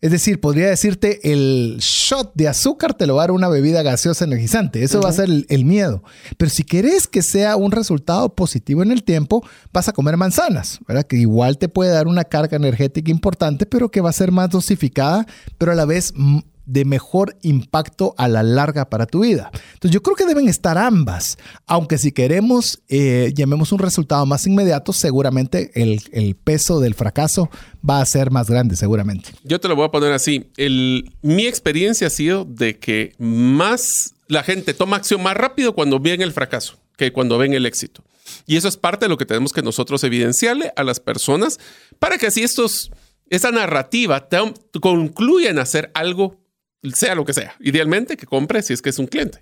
Es decir, podría decirte el shot de azúcar te lo va a dar una bebida gaseosa energizante. Eso va a ser el, miedo. Pero si querés que sea un resultado positivo en el tiempo, vas a comer manzanas, ¿verdad? Que igual te puede dar una carga energética importante, pero que va a ser más dosificada, pero a la vez de mejor impacto a la larga para tu vida. Entonces yo creo que deben estar ambas, aunque si queremos, eh, llamemos un resultado más inmediato, seguramente el, peso del fracaso va a ser más grande, seguramente. Yo te lo voy a poner así. El, mi experiencia ha sido de que más la gente toma acción más rápido cuando ven el fracaso que cuando ven el éxito. Y eso es parte de lo que tenemos que nosotros evidenciarle a las personas para que así estos, esa narrativa te, concluyan a hacer algo sea lo que sea. Idealmente que compre si es que es un cliente.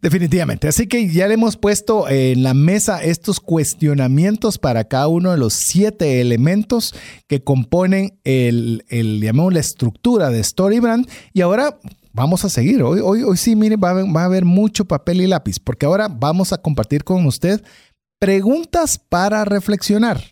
Definitivamente. Así que ya le hemos puesto en la mesa estos cuestionamientos para cada uno de los siete elementos que componen el, el la estructura de Storybrand. Y ahora vamos a seguir. Hoy, hoy, hoy sí, mire, va va a haber mucho papel y lápiz, porque ahora vamos a compartir con usted preguntas para reflexionar.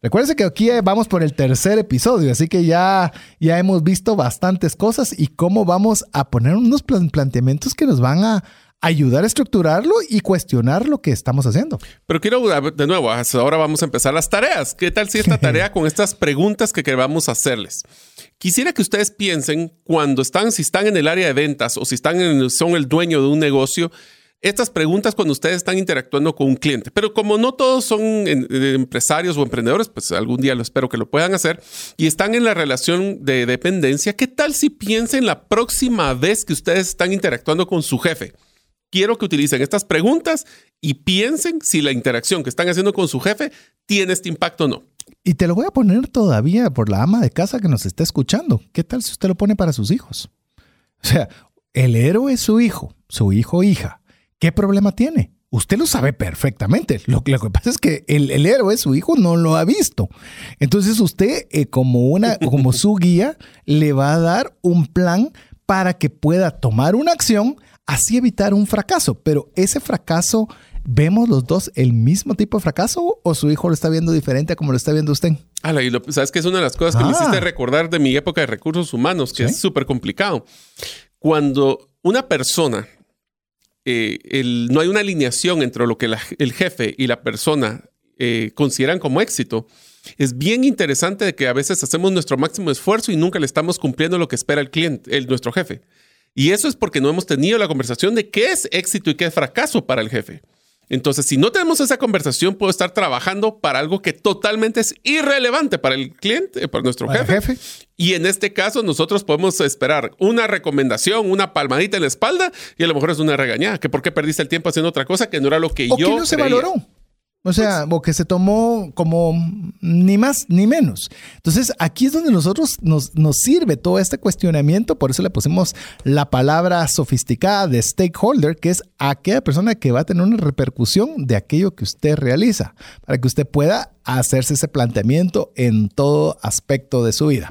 Recuerden que aquí vamos por el tercer episodio, así que ya, ya hemos visto bastantes cosas y cómo vamos a poner unos planteamientos que nos van a ayudar a estructurarlo y cuestionar lo que estamos haciendo. Pero quiero de nuevo, ahora vamos a empezar las tareas. ¿Qué tal si esta tarea con estas preguntas que queramos hacerles? Quisiera que ustedes piensen cuando están, si están en el área de ventas o si están en, son el dueño de un negocio, estas preguntas cuando ustedes están interactuando con un cliente. Pero como no todos son eh, empresarios o emprendedores, pues algún día lo espero que lo puedan hacer y están en la relación de dependencia, ¿qué tal si piensen la próxima vez que ustedes están interactuando con su jefe? Quiero que utilicen estas preguntas y piensen si la interacción que están haciendo con su jefe tiene este impacto o no. Y te lo voy a poner todavía por la ama de casa que nos está escuchando. ¿Qué tal si usted lo pone para sus hijos? O sea, el héroe es su hijo, su hijo o hija. ¿Qué problema tiene? Usted lo sabe perfectamente. Lo, que pasa es que el, héroe, su hijo, no lo ha visto. Entonces usted, eh, como, una, como su guía, le va a dar un plan para que pueda tomar una acción, así evitar un fracaso. Pero ese fracaso, ¿vemos los dos el mismo tipo de fracaso o su hijo lo está viendo diferente a como lo está viendo usted? y lo, sabes que es una de las cosas que me hiciste ah. recordar de mi época de recursos humanos, que es súper complicado. Cuando una persona eh, no hay una alineación entre lo que el jefe y la persona eh, consideran como éxito, es bien interesante de que a veces hacemos nuestro máximo esfuerzo y nunca le estamos cumpliendo lo que espera el cliente, el, nuestro jefe. Y eso es porque no hemos tenido la conversación de qué es éxito y qué es fracaso para el jefe. Entonces, si no tenemos esa conversación, puedo estar trabajando para algo que totalmente es irrelevante para el cliente, para nuestro jefe. Y en este caso, nosotros podemos esperar una recomendación, una palmadita en la espalda, y a lo mejor es una regañada, que por qué perdiste el tiempo haciendo otra cosa que no era lo que o yo. Que no se valoró. O sea, o que se tomó como ni más ni menos. Entonces, aquí es donde nosotros nos, nos sirve todo este cuestionamiento. Por eso le pusimos la palabra sofisticada de stakeholder, que es aquella persona que va a tener una repercusión de aquello que usted realiza, para que usted pueda hacerse ese planteamiento en todo aspecto de su vida.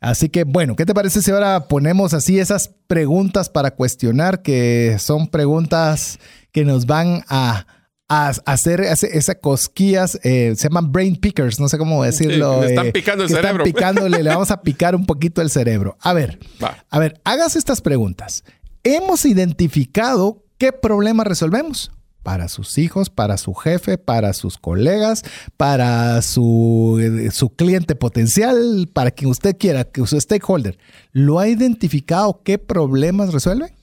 Así que bueno, ¿qué te parece si ahora ponemos así esas preguntas para cuestionar, que son preguntas que nos van a a hacer esas cosquillas, eh, se llaman brain pickers, no sé cómo decirlo. le están eh, picando el cerebro. Están picándole, le vamos a picar un poquito el cerebro. A ver, a ver, hagas estas preguntas. ¿Hemos identificado qué problema resolvemos? Para sus hijos, para su jefe, para sus colegas, para su, eh, su cliente potencial, para quien usted quiera, que su stakeholder. ¿Lo ha identificado qué problemas resuelve?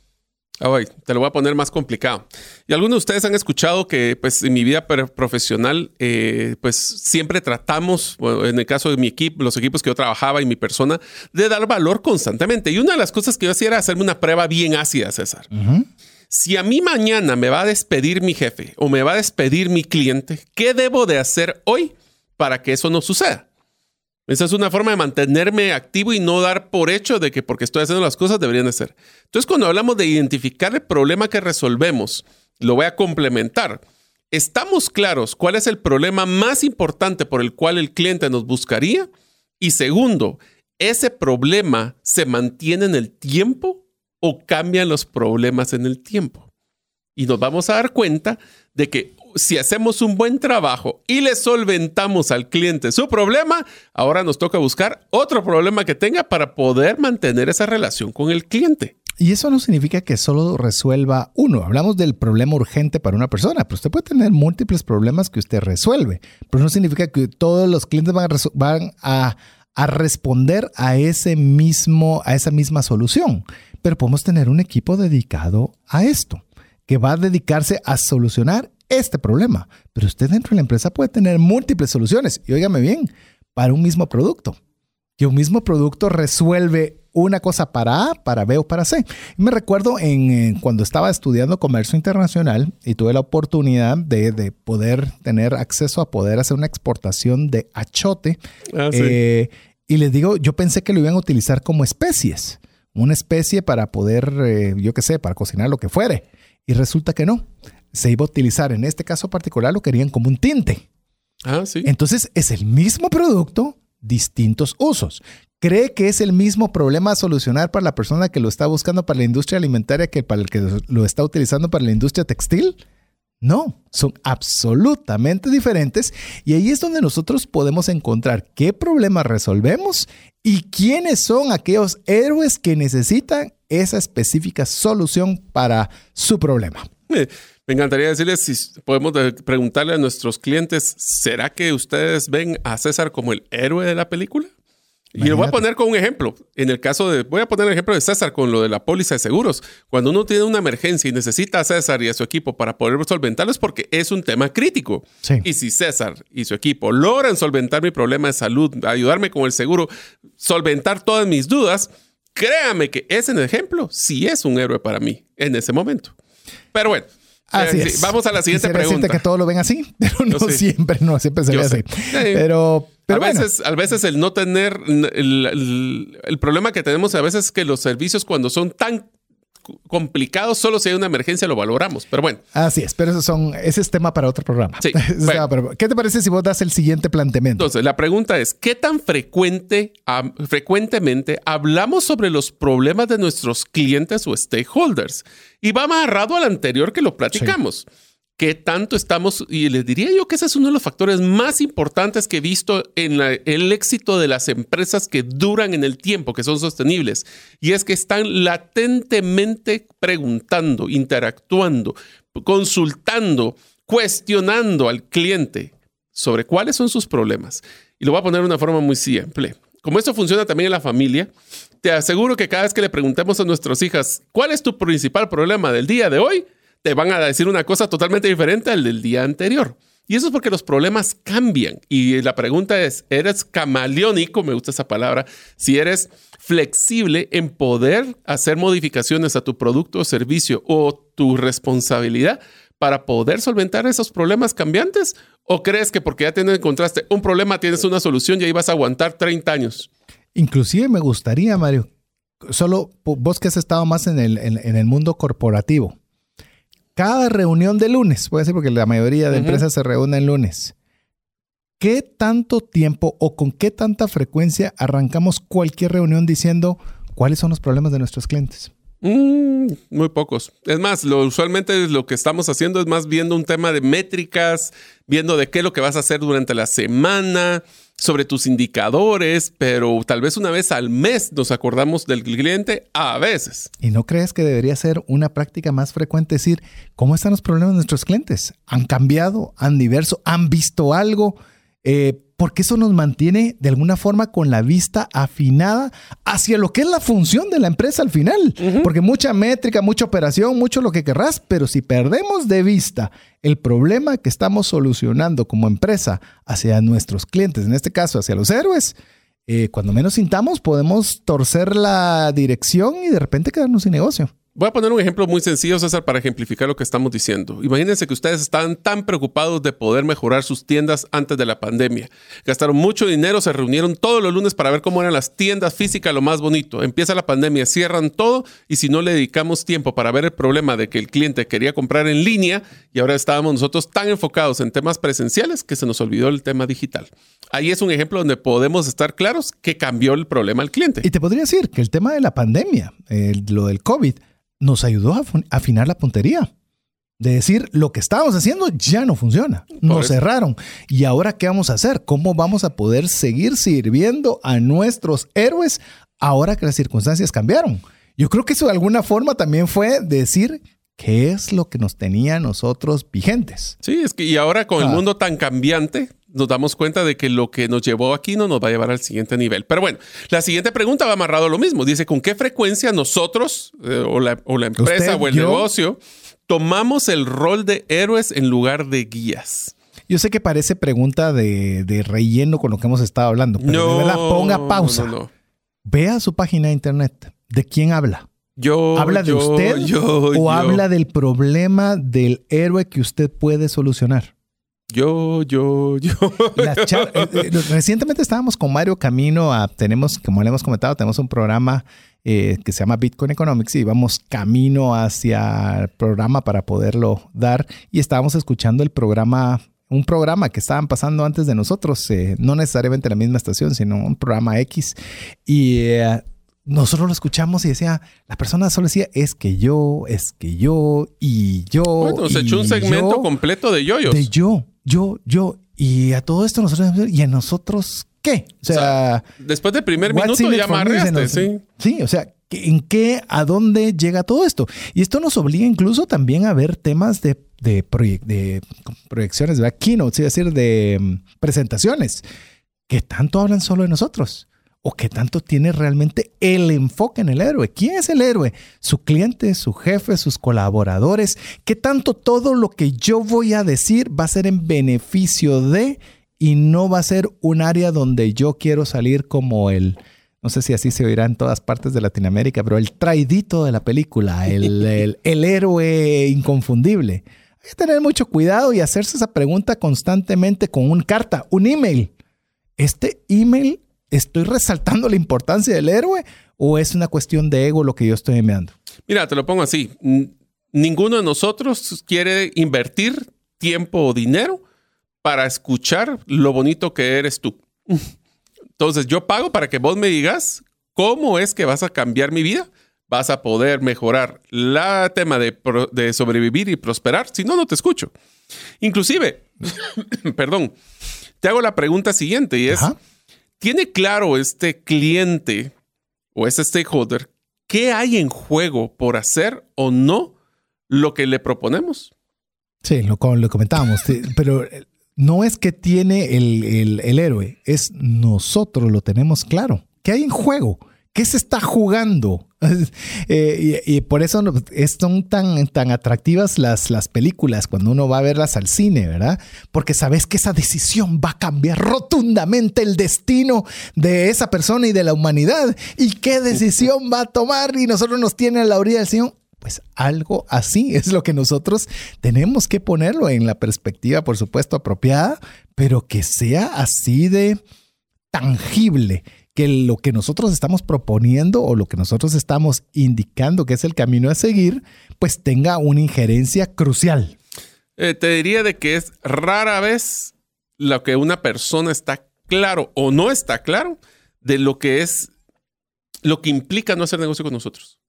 Te lo voy a poner más complicado. Y algunos de ustedes han escuchado que, pues, en mi vida profesional, eh, pues, siempre tratamos, en el caso de mi equipo, los equipos que yo trabajaba y mi persona, de dar valor constantemente. Y una de las cosas que yo hacía era hacerme una prueba bien ácida, César. Si a mí mañana me va a despedir mi jefe o me va a despedir mi cliente, ¿qué debo de hacer hoy para que eso no suceda? Esa es una forma de mantenerme activo y no dar por hecho de que porque estoy haciendo las cosas deberían de ser. Entonces, cuando hablamos de identificar el problema que resolvemos, lo voy a complementar. ¿Estamos claros cuál es el problema más importante por el cual el cliente nos buscaría? Y segundo, ¿ese problema se mantiene en el tiempo o cambian los problemas en el tiempo? Y nos vamos a dar cuenta de que si hacemos un buen trabajo y le solventamos al cliente su problema, ahora nos toca buscar otro problema que tenga para poder mantener esa relación con el cliente. Y eso no significa que solo resuelva uno. Hablamos del problema urgente para una persona, pero usted puede tener múltiples problemas que usted resuelve. Pero no significa que todos los clientes van a, a responder a ese mismo, a esa misma solución. Pero podemos tener un equipo dedicado a esto, que va a dedicarse a solucionar este problema. Pero usted dentro de la empresa puede tener múltiples soluciones. Y óigame bien, para un mismo producto. Que un mismo producto resuelve una cosa para A, para B o para C. me recuerdo en, cuando estaba estudiando comercio internacional y tuve la oportunidad de, poder tener acceso a poder hacer una exportación de achote. Ah, eh, y les digo, yo pensé que lo iban a utilizar como especies, una especie para poder, eh, yo qué sé, para cocinar lo que fuere. Y resulta que no se iba a utilizar, en este caso particular, lo querían como un tinte. Ah, sí. Entonces es el mismo producto, distintos usos. ¿Cree que es el mismo problema a solucionar para la persona que lo está buscando para la industria alimentaria que para el que lo está utilizando para la industria textil? No, son absolutamente diferentes y ahí es donde nosotros podemos encontrar qué problemas resolvemos y quiénes son aquellos héroes que necesitan esa específica solución para su problema. Me encantaría decirles si podemos preguntarle a nuestros clientes, ¿será que ustedes ven a César como el héroe de la película? Y lo voy a poner con un ejemplo. En el caso de, voy a poner el ejemplo de César con lo de la póliza de seguros. Cuando uno tiene una emergencia y necesita a César y a su equipo para poder solventarlo es porque es un tema crítico. Y si César y su equipo logran solventar mi problema de salud, ayudarme con el seguro, solventar todas mis dudas, créame que ese ejemplo sí es un héroe para mí en ese momento. Pero bueno, Así es. Vamos a la siguiente pregunta. que todo lo ven así, pero no siempre, no siempre se ve así. Pero, a, veces, a veces el no tener, el, el, problema que tenemos a veces es que los servicios cuando son tan complicado, solo si hay una emergencia lo valoramos, pero bueno. Así es, pero eso son, ese es tema para otro programa. Sí, ¿Qué te parece si vos das el siguiente planteamiento? Entonces, la pregunta es, ¿qué tan frecuente, frecuentemente hablamos sobre los problemas de nuestros clientes o stakeholders? Y va amarrado al anterior que lo platicamos qué tanto estamos, y les diría yo que ese es uno de los factores más importantes que he visto en el éxito de las empresas que duran en el tiempo, que son sostenibles, y es que están latentemente preguntando, interactuando, consultando, cuestionando al cliente sobre cuáles son sus problemas. Y lo voy a poner de una forma muy simple. Como esto funciona también en la familia, te aseguro que cada vez que le preguntemos a nuestras hijas, ¿cuál es tu principal problema del día de hoy? Te van a decir una cosa totalmente diferente al del día anterior. Y eso es porque los problemas cambian. Y la pregunta es, ¿eres camaleónico? Me gusta esa palabra. Si eres flexible en poder hacer modificaciones a tu producto o servicio o tu responsabilidad para poder solventar esos problemas cambiantes? ¿O crees que porque ya te encontraste un problema tienes una solución y ahí vas a aguantar 30 años? Inclusive me gustaría, Mario, solo vos que has estado más en el, en el mundo corporativo, cada reunión de lunes, voy a decir porque la mayoría de empresas se reúnen lunes. ¿Qué tanto tiempo o con qué tanta frecuencia arrancamos cualquier reunión diciendo cuáles son los problemas de nuestros clientes? Mm, muy pocos. Es más, lo, usualmente lo que estamos haciendo es más viendo un tema de métricas, viendo de qué es lo que vas a hacer durante la semana, sobre tus indicadores, pero tal vez una vez al mes nos acordamos del cliente, a veces. ¿Y no crees que debería ser una práctica más frecuente decir cómo están los problemas de nuestros clientes? ¿Han cambiado? ¿Han diverso? ¿Han visto algo? Eh, porque eso nos mantiene de alguna forma con la vista afinada hacia lo que es la función de la empresa al final. Porque mucha métrica, mucha operación, mucho lo que querrás, pero si perdemos de vista el problema que estamos solucionando como empresa hacia nuestros clientes, en este caso hacia los héroes, eh, cuando menos sintamos podemos torcer la dirección y de repente quedarnos sin negocio. Voy a poner un ejemplo muy sencillo, César, para ejemplificar lo que estamos diciendo. Imagínense que ustedes estaban tan preocupados de poder mejorar sus tiendas antes de la pandemia. Gastaron mucho dinero, se reunieron todos los lunes para ver cómo eran las tiendas físicas, lo más bonito. Empieza la pandemia, cierran todo y si no le dedicamos tiempo para ver el problema de que el cliente quería comprar en línea y ahora estábamos nosotros tan enfocados en temas presenciales que se nos olvidó el tema digital. Ahí es un ejemplo donde podemos estar claros que cambió el problema al cliente. Y te podría decir que el tema de la pandemia, lo del COVID, nos ayudó a afinar la puntería. De decir, lo que estábamos haciendo ya no funciona. Nos cerraron. ¿Y ahora qué vamos a hacer? ¿Cómo vamos a poder seguir sirviendo a nuestros héroes ahora que las circunstancias cambiaron? Yo creo que eso de alguna forma también fue decir qué es lo que nos tenía a nosotros vigentes. Sí, es que y ahora con el ah. mundo tan cambiante, nos damos cuenta de que lo que nos llevó aquí no nos va a llevar al siguiente nivel. Pero bueno, la siguiente pregunta va amarrado a lo mismo. Dice, ¿con qué frecuencia nosotros eh, o, la, empresa o el negocio tomamos el rol de héroes en lugar de guías? Yo sé que parece pregunta de, relleno con lo que hemos estado hablando, pero no, de verdad, ponga pausa. Vea su página de internet. ¿De quién habla? Yo, ¿Habla de usted o habla del problema del héroe que usted puede solucionar? Yo, yo, yo. Eh, eh, recientemente estábamos con Mario Camino a, tenemos, como le hemos comentado, tenemos un programa eh, que se llama Bitcoin Economics y vamos camino hacia el programa para poderlo dar y estábamos escuchando el programa, un programa que estaban pasando antes de nosotros, no necesariamente en la misma estación, sino un programa X y nosotros lo escuchamos y decía, la persona solo decía, es que yo, es que yo y yo. Bueno, se echó un segmento completo de yoyos. De yo yo, yo, y a todo esto nosotros, ¿y a nosotros qué? O sea, después del primer minuto ya amarraste, sí. Sí, o sea, ¿en qué, a dónde llega todo esto? Y esto nos obliga incluso también a ver temas de, de, de proyecciones, de keynotes, es decir, de mm, presentaciones, que tanto hablan solo de nosotros. ¿O qué tanto tiene realmente el enfoque en el héroe? ¿Quién es el héroe? ¿Su cliente, su jefe, sus colaboradores? ¿Qué tanto todo lo que yo voy a decir va a ser en beneficio de y no va a ser un área donde yo quiero salir como el, no sé si así se oirá en todas partes de Latinoamérica, pero el traidito de la película, el, el, héroe inconfundible. Hay que tener mucho cuidado y hacerse esa pregunta constantemente con una carta, un email. ¿Este email estoy resaltando la importancia del héroe o es una cuestión de ego lo que yo estoy enviando? Mira, te lo pongo así. Ninguno de nosotros quiere invertir tiempo o dinero para escuchar lo bonito que eres tú. Entonces yo pago para que vos me digas cómo es que vas a cambiar mi vida. Vas a poder mejorar el tema de, sobrevivir y prosperar. Si no, no te escucho. Inclusive, perdón, te hago la pregunta siguiente y es, ¿tiene claro este cliente o este stakeholder qué hay en juego por hacer o no lo que le proponemos? Sí, lo, comentábamos, pero no es que tiene el, héroe, es nosotros lo tenemos claro. ¿Qué hay en juego? ¿Qué se está jugando? Eh, y, por eso son tan, tan atractivas las, las películas cuando uno va a verlas al cine, ¿verdad? Porque sabes que esa decisión va a cambiar rotundamente el destino de esa persona y de la humanidad. ¿Y qué decisión va a tomar? Y nosotros nos tiene a la orilla del Señor. Pues algo así es lo que nosotros tenemos que ponerlo en la perspectiva, por supuesto, apropiada, pero que sea así de tangible, que lo que nosotros estamos proponiendo o lo que nosotros estamos indicando que es el camino a seguir, pues tenga una injerencia crucial. Eh, te diría de que es rara vez lo que una persona está claro o no está claro de lo que es lo que implica no hacer negocio con nosotros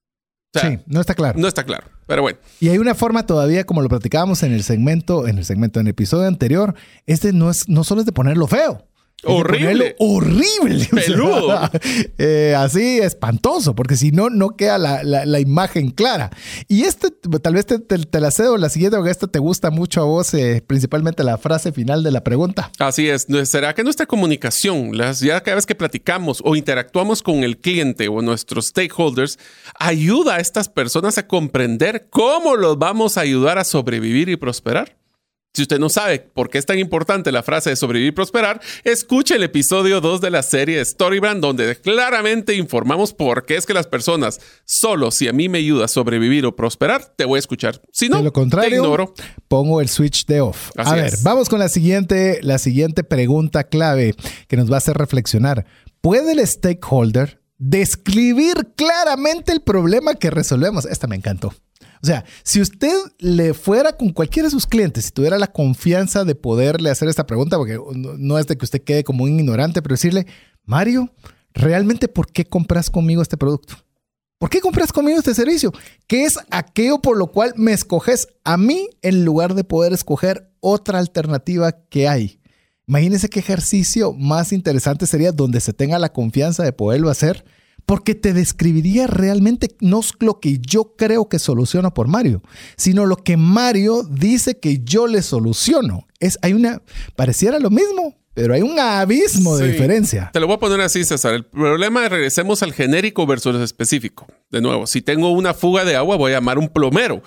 sí, no está claro. No está claro, pero bueno. Y hay una forma todavía, como lo platicábamos en el segmento, en el segmento, en el episodio anterior, este no es, no solo es de ponerlo feo. Horrible. Horrible. Peludo. Eh, así espantoso, porque si no, no queda la, imagen clara. Y este, tal vez te, la cedo la siguiente, porque esta te gusta mucho a vos, eh, principalmente la frase final de la pregunta. Así es. ¿Será que nuestra comunicación, las, ya cada vez que platicamos o interactuamos con el cliente o nuestros stakeholders, ayuda a estas personas a comprender cómo los vamos a ayudar a sobrevivir y prosperar? Si usted no sabe por qué es tan importante la frase de sobrevivir y prosperar, escuche el episodio 2 de la serie Storybrand, donde claramente informamos por qué es que las personas, solo si a mí me ayuda a sobrevivir o prosperar, te voy a escuchar. Si no, de lo contrario, te ignoro. pongo el switch de off. a ver, vamos con la siguiente, la siguiente pregunta clave que nos va a hacer reflexionar. ¿Puede el stakeholder describir claramente el problema que resolvemos? Esta me encantó. O sea, si usted le fuera con cualquiera de sus clientes, si tuviera la confianza de poderle hacer esta pregunta, porque no es de que usted quede como un ignorante, pero decirle, Mario, ¿realmente por qué compras conmigo este producto? ¿Por qué compras conmigo este servicio? ¿Qué es aquello por lo cual me escoges a mí en lugar de poder escoger otra alternativa que hay? Imagínese qué ejercicio más interesante sería donde se tenga la confianza de poderlo hacer porque te describiría realmente no lo que yo creo que soluciono por Mario, sino lo que Mario dice que yo le soluciono. Es, hay una, pareciera lo mismo, pero hay un abismo de diferencia. Te lo voy a poner así, César. El problema es regresemos al genérico versus el específico. De nuevo, si tengo una fuga de agua, voy a llamar un plomero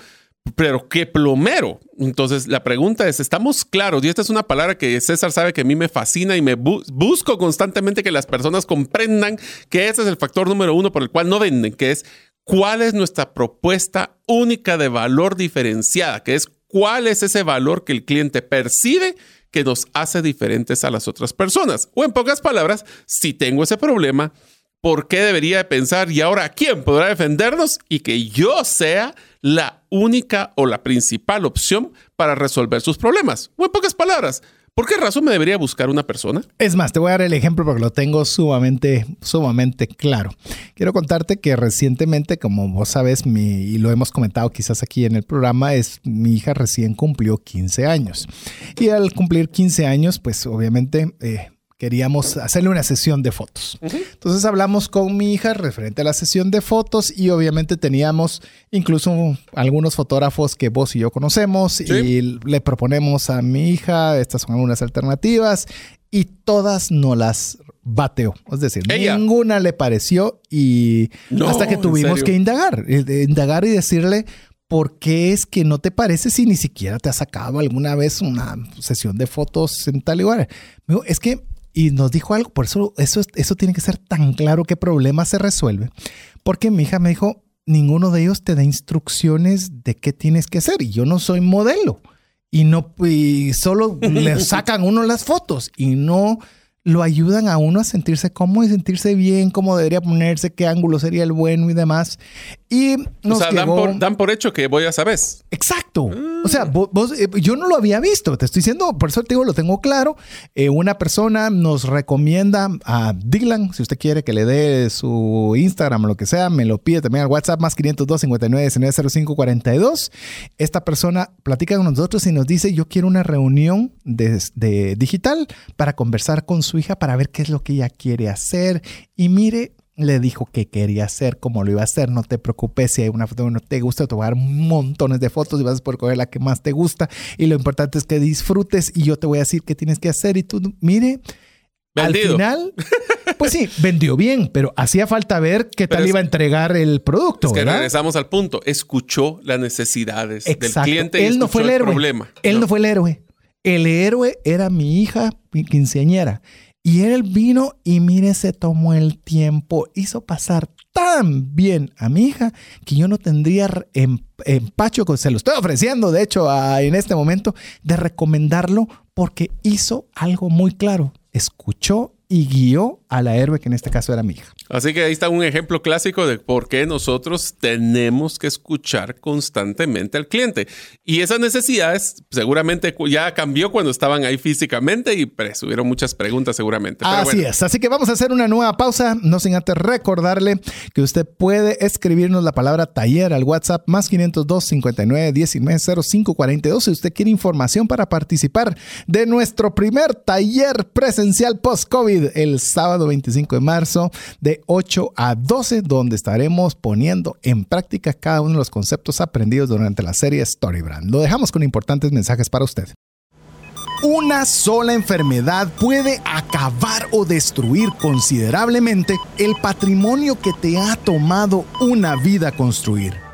pero qué plomero. Entonces, la pregunta es, ¿estamos claros? Y esta es una palabra que César sabe que a mí me fascina y me busco constantemente que las personas comprendan que ese es el factor número uno por el cual no venden, que es cuál es nuestra propuesta única de valor diferenciada, que es cuál es ese valor que el cliente percibe que nos hace diferentes a las otras personas. O en pocas palabras, si tengo ese problema, ¿por qué debería pensar y ahora quién podrá defendernos y que yo sea la única o la principal opción para resolver sus problemas. O en pocas palabras, ¿por qué razón me debería buscar una persona? Es más, te voy a dar el ejemplo porque lo tengo sumamente, sumamente claro. Quiero contarte que recientemente, como vos sabes, y lo hemos comentado quizás aquí en el programa, es mi hija recién cumplió 15 años. Y al cumplir 15 años, pues obviamente eh, queríamos hacerle una sesión de fotos. Entonces hablamos con mi hija referente a la sesión de fotos y obviamente teníamos incluso algunos fotógrafos que vos y yo conocemos y le proponemos a mi hija, estas son algunas alternativas y todas nos las bateó. Es decir, Ella. ninguna le pareció y No, hasta que ¿en tuvimos que indagar, eh, indagar y decirle por qué es que no te parece si ni siquiera te has sacado alguna vez una sesión de fotos en tal lugar. Es que, y nos dijo algo, por eso, eso, eso tiene que ser tan claro qué problema se resuelve. Porque mi hija me dijo, ninguno de ellos te da instrucciones de qué tienes que hacer y yo no soy modelo y no y solo le sacan uno las fotos y no lo ayudan a uno a sentirse cómodo y sentirse bien, cómo debería ponerse, qué ángulo sería el bueno y demás. Y nos o sea, dan por, dan por hecho que voy a sabes. Exacto. O sea, vos, vos, eh, yo no lo había visto, te estoy diciendo, por eso te digo, lo tengo claro. Eh, una persona nos recomienda a Dylan, si usted quiere que le dé su Instagram o lo que sea, me lo pide también al WhatsApp más 502 59 19 05 42. Esta persona platica con nosotros y nos dice, yo quiero una reunión de, de digital para conversar con su hija para ver qué es lo que ella quiere hacer. Y mire, le dijo que quería hacer, cómo lo iba a hacer. No te preocupes si hay una foto que no te gusta, te voy a dar montones de fotos y vas a poder coger la que más te gusta. Y lo importante es que disfrutes y yo te voy a decir qué tienes que hacer. Y tú, mire, Vendido. al final, pues sí, vendió bien, pero hacía falta ver qué Pero tal es- iba a entregar el producto. Es que ¿verdad? regresamos al punto. Escuchó las necesidades del cliente y Él no escuchó fue el héroe. problema. Él no. fue el héroe. El héroe era mi hija mi quinceañera. Y él vino y mire, se tomó el tiempo, hizo pasar tan bien a mi hija que yo no tendría em- empacho, se lo estoy ofreciendo, de hecho, en este momento, de recomendarlo porque hizo algo muy claro. Escuchó y guió a la héroe, que en este caso era mi hija. Así que ahí está un ejemplo clásico de por qué nosotros tenemos que escuchar constantemente al cliente. Y esas necesidades seguramente ya cambió cuando estaban ahí físicamente y hubieron muchas preguntas seguramente. Pero Así bueno, es. Así que vamos a hacer una nueva pausa. No sin antes recordarle que usted puede escribirnos la palabra taller al WhatsApp más 502 59 19 05 42 si usted quiere información para participar de nuestro primer taller presencial post-COVID el sábado 25 de marzo de 8 a 12, donde estaremos poniendo en práctica cada uno de los conceptos aprendidos durante la serie Storybrand. Lo dejamos con importantes mensajes para usted. Una sola enfermedad puede acabar o destruir considerablemente el patrimonio que te ha tomado una vida construir.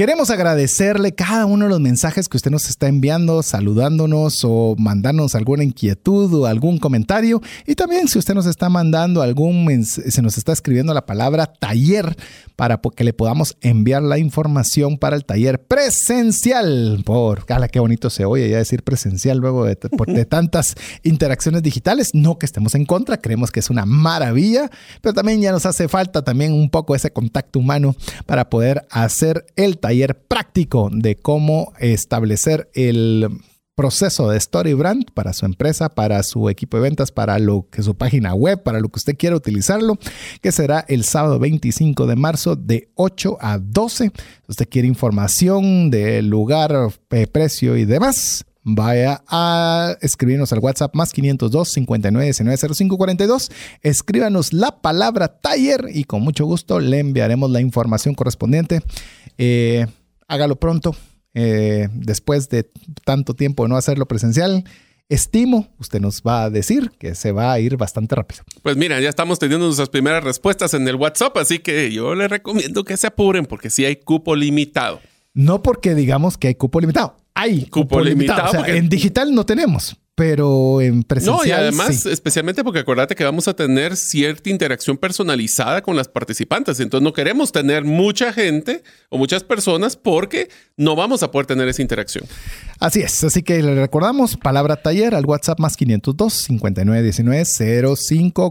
Queremos agradecerle cada uno de los mensajes que usted nos está enviando, saludándonos o mandándonos alguna inquietud o algún comentario. Y también si usted nos está mandando algún, se nos está escribiendo la palabra taller para que le podamos enviar la información para el taller presencial. Por, ala, qué bonito se oye ya decir presencial luego de, de tantas interacciones digitales. No que estemos en contra, creemos que es una maravilla, pero también ya nos hace falta también un poco ese contacto humano para poder hacer el taller práctico de cómo establecer el proceso de StoryBrand para su empresa, para su equipo de ventas, para lo que su página web, para lo que usted quiera utilizarlo, que será el sábado 25 de marzo de 8 a 12. Si usted quiere información del lugar, eh, precio y demás, vaya a escribirnos al WhatsApp más 502 59 19 05 42. Escríbanos la palabra taller y con mucho gusto le enviaremos la información correspondiente. Eh, hágalo pronto. eh, después de tanto tiempo de no hacerlo presencial, estimo, usted nos va a decir que se va a ir bastante rápido. Pues mira, ya estamos teniendo nuestras primeras respuestas en el WhatsApp, así que yo les recomiendo que se apuren porque sí hay cupo limitado. No porque digamos que hay cupo limitado. Hay cupo, Cupo limitado. limitado, O sea, porque- en digital no tenemos. Pero en presencial. No, y además, sí. especialmente porque acuérdate que vamos a tener cierta interacción personalizada con las participantes. Entonces, no queremos tener mucha gente o muchas personas porque no vamos a poder tener esa interacción. Así es, así que le recordamos palabra taller al WhatsApp más 502 5919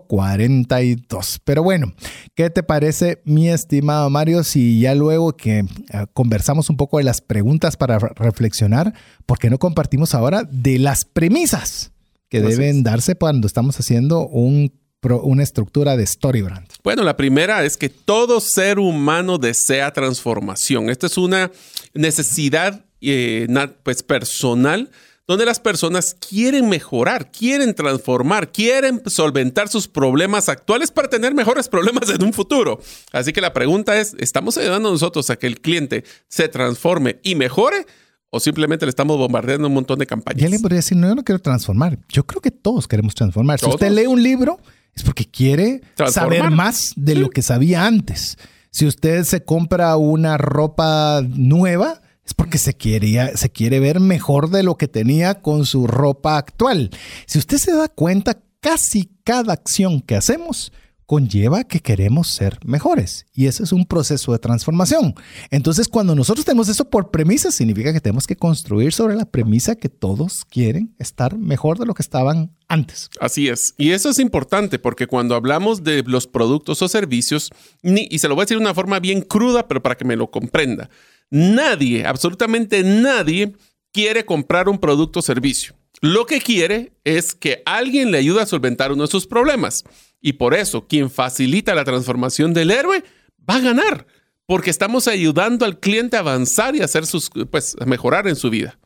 0542. Pero bueno, ¿qué te parece, mi estimado Mario, si ya luego que eh, conversamos un poco de las preguntas para re- reflexionar, ¿por qué no compartimos ahora de las premisas que Así deben es. darse cuando estamos haciendo un una estructura de StoryBrand? Bueno, la primera es que todo ser humano desea transformación. Esta es una necesidad eh, pues, personal donde las personas quieren mejorar, quieren transformar, quieren solventar sus problemas actuales para tener mejores problemas en un futuro. Así que la pregunta es, ¿estamos ayudando nosotros a que el cliente se transforme y mejore o simplemente le estamos bombardeando un montón de campañas? Ya le podría decir, no, yo no quiero transformar. Yo creo que todos queremos transformar. Si usted lee un libro, es porque quiere saber más de lo que sabía antes. Si usted se compra una ropa nueva, es porque se, quería, se quiere ver mejor de lo que tenía con su ropa actual. Si usted se da cuenta, casi cada acción que hacemos conlleva que queremos ser mejores. Y ese es un proceso de transformación. Entonces, cuando nosotros tenemos eso por premisa, significa que tenemos que construir sobre la premisa que todos quieren estar mejor de lo que estaban antes. Así es. Y eso es importante porque cuando hablamos de los productos o servicios, y se lo voy a decir de una forma bien cruda, pero para que me lo comprenda, nadie, absolutamente nadie, quiere comprar un producto o servicio. Lo que quiere es que alguien le ayude a solventar uno de sus problemas. Y por eso, quien facilita la transformación del héroe va a ganar, porque estamos ayudando al cliente a avanzar y hacer sus, pues, a mejorar en su vida.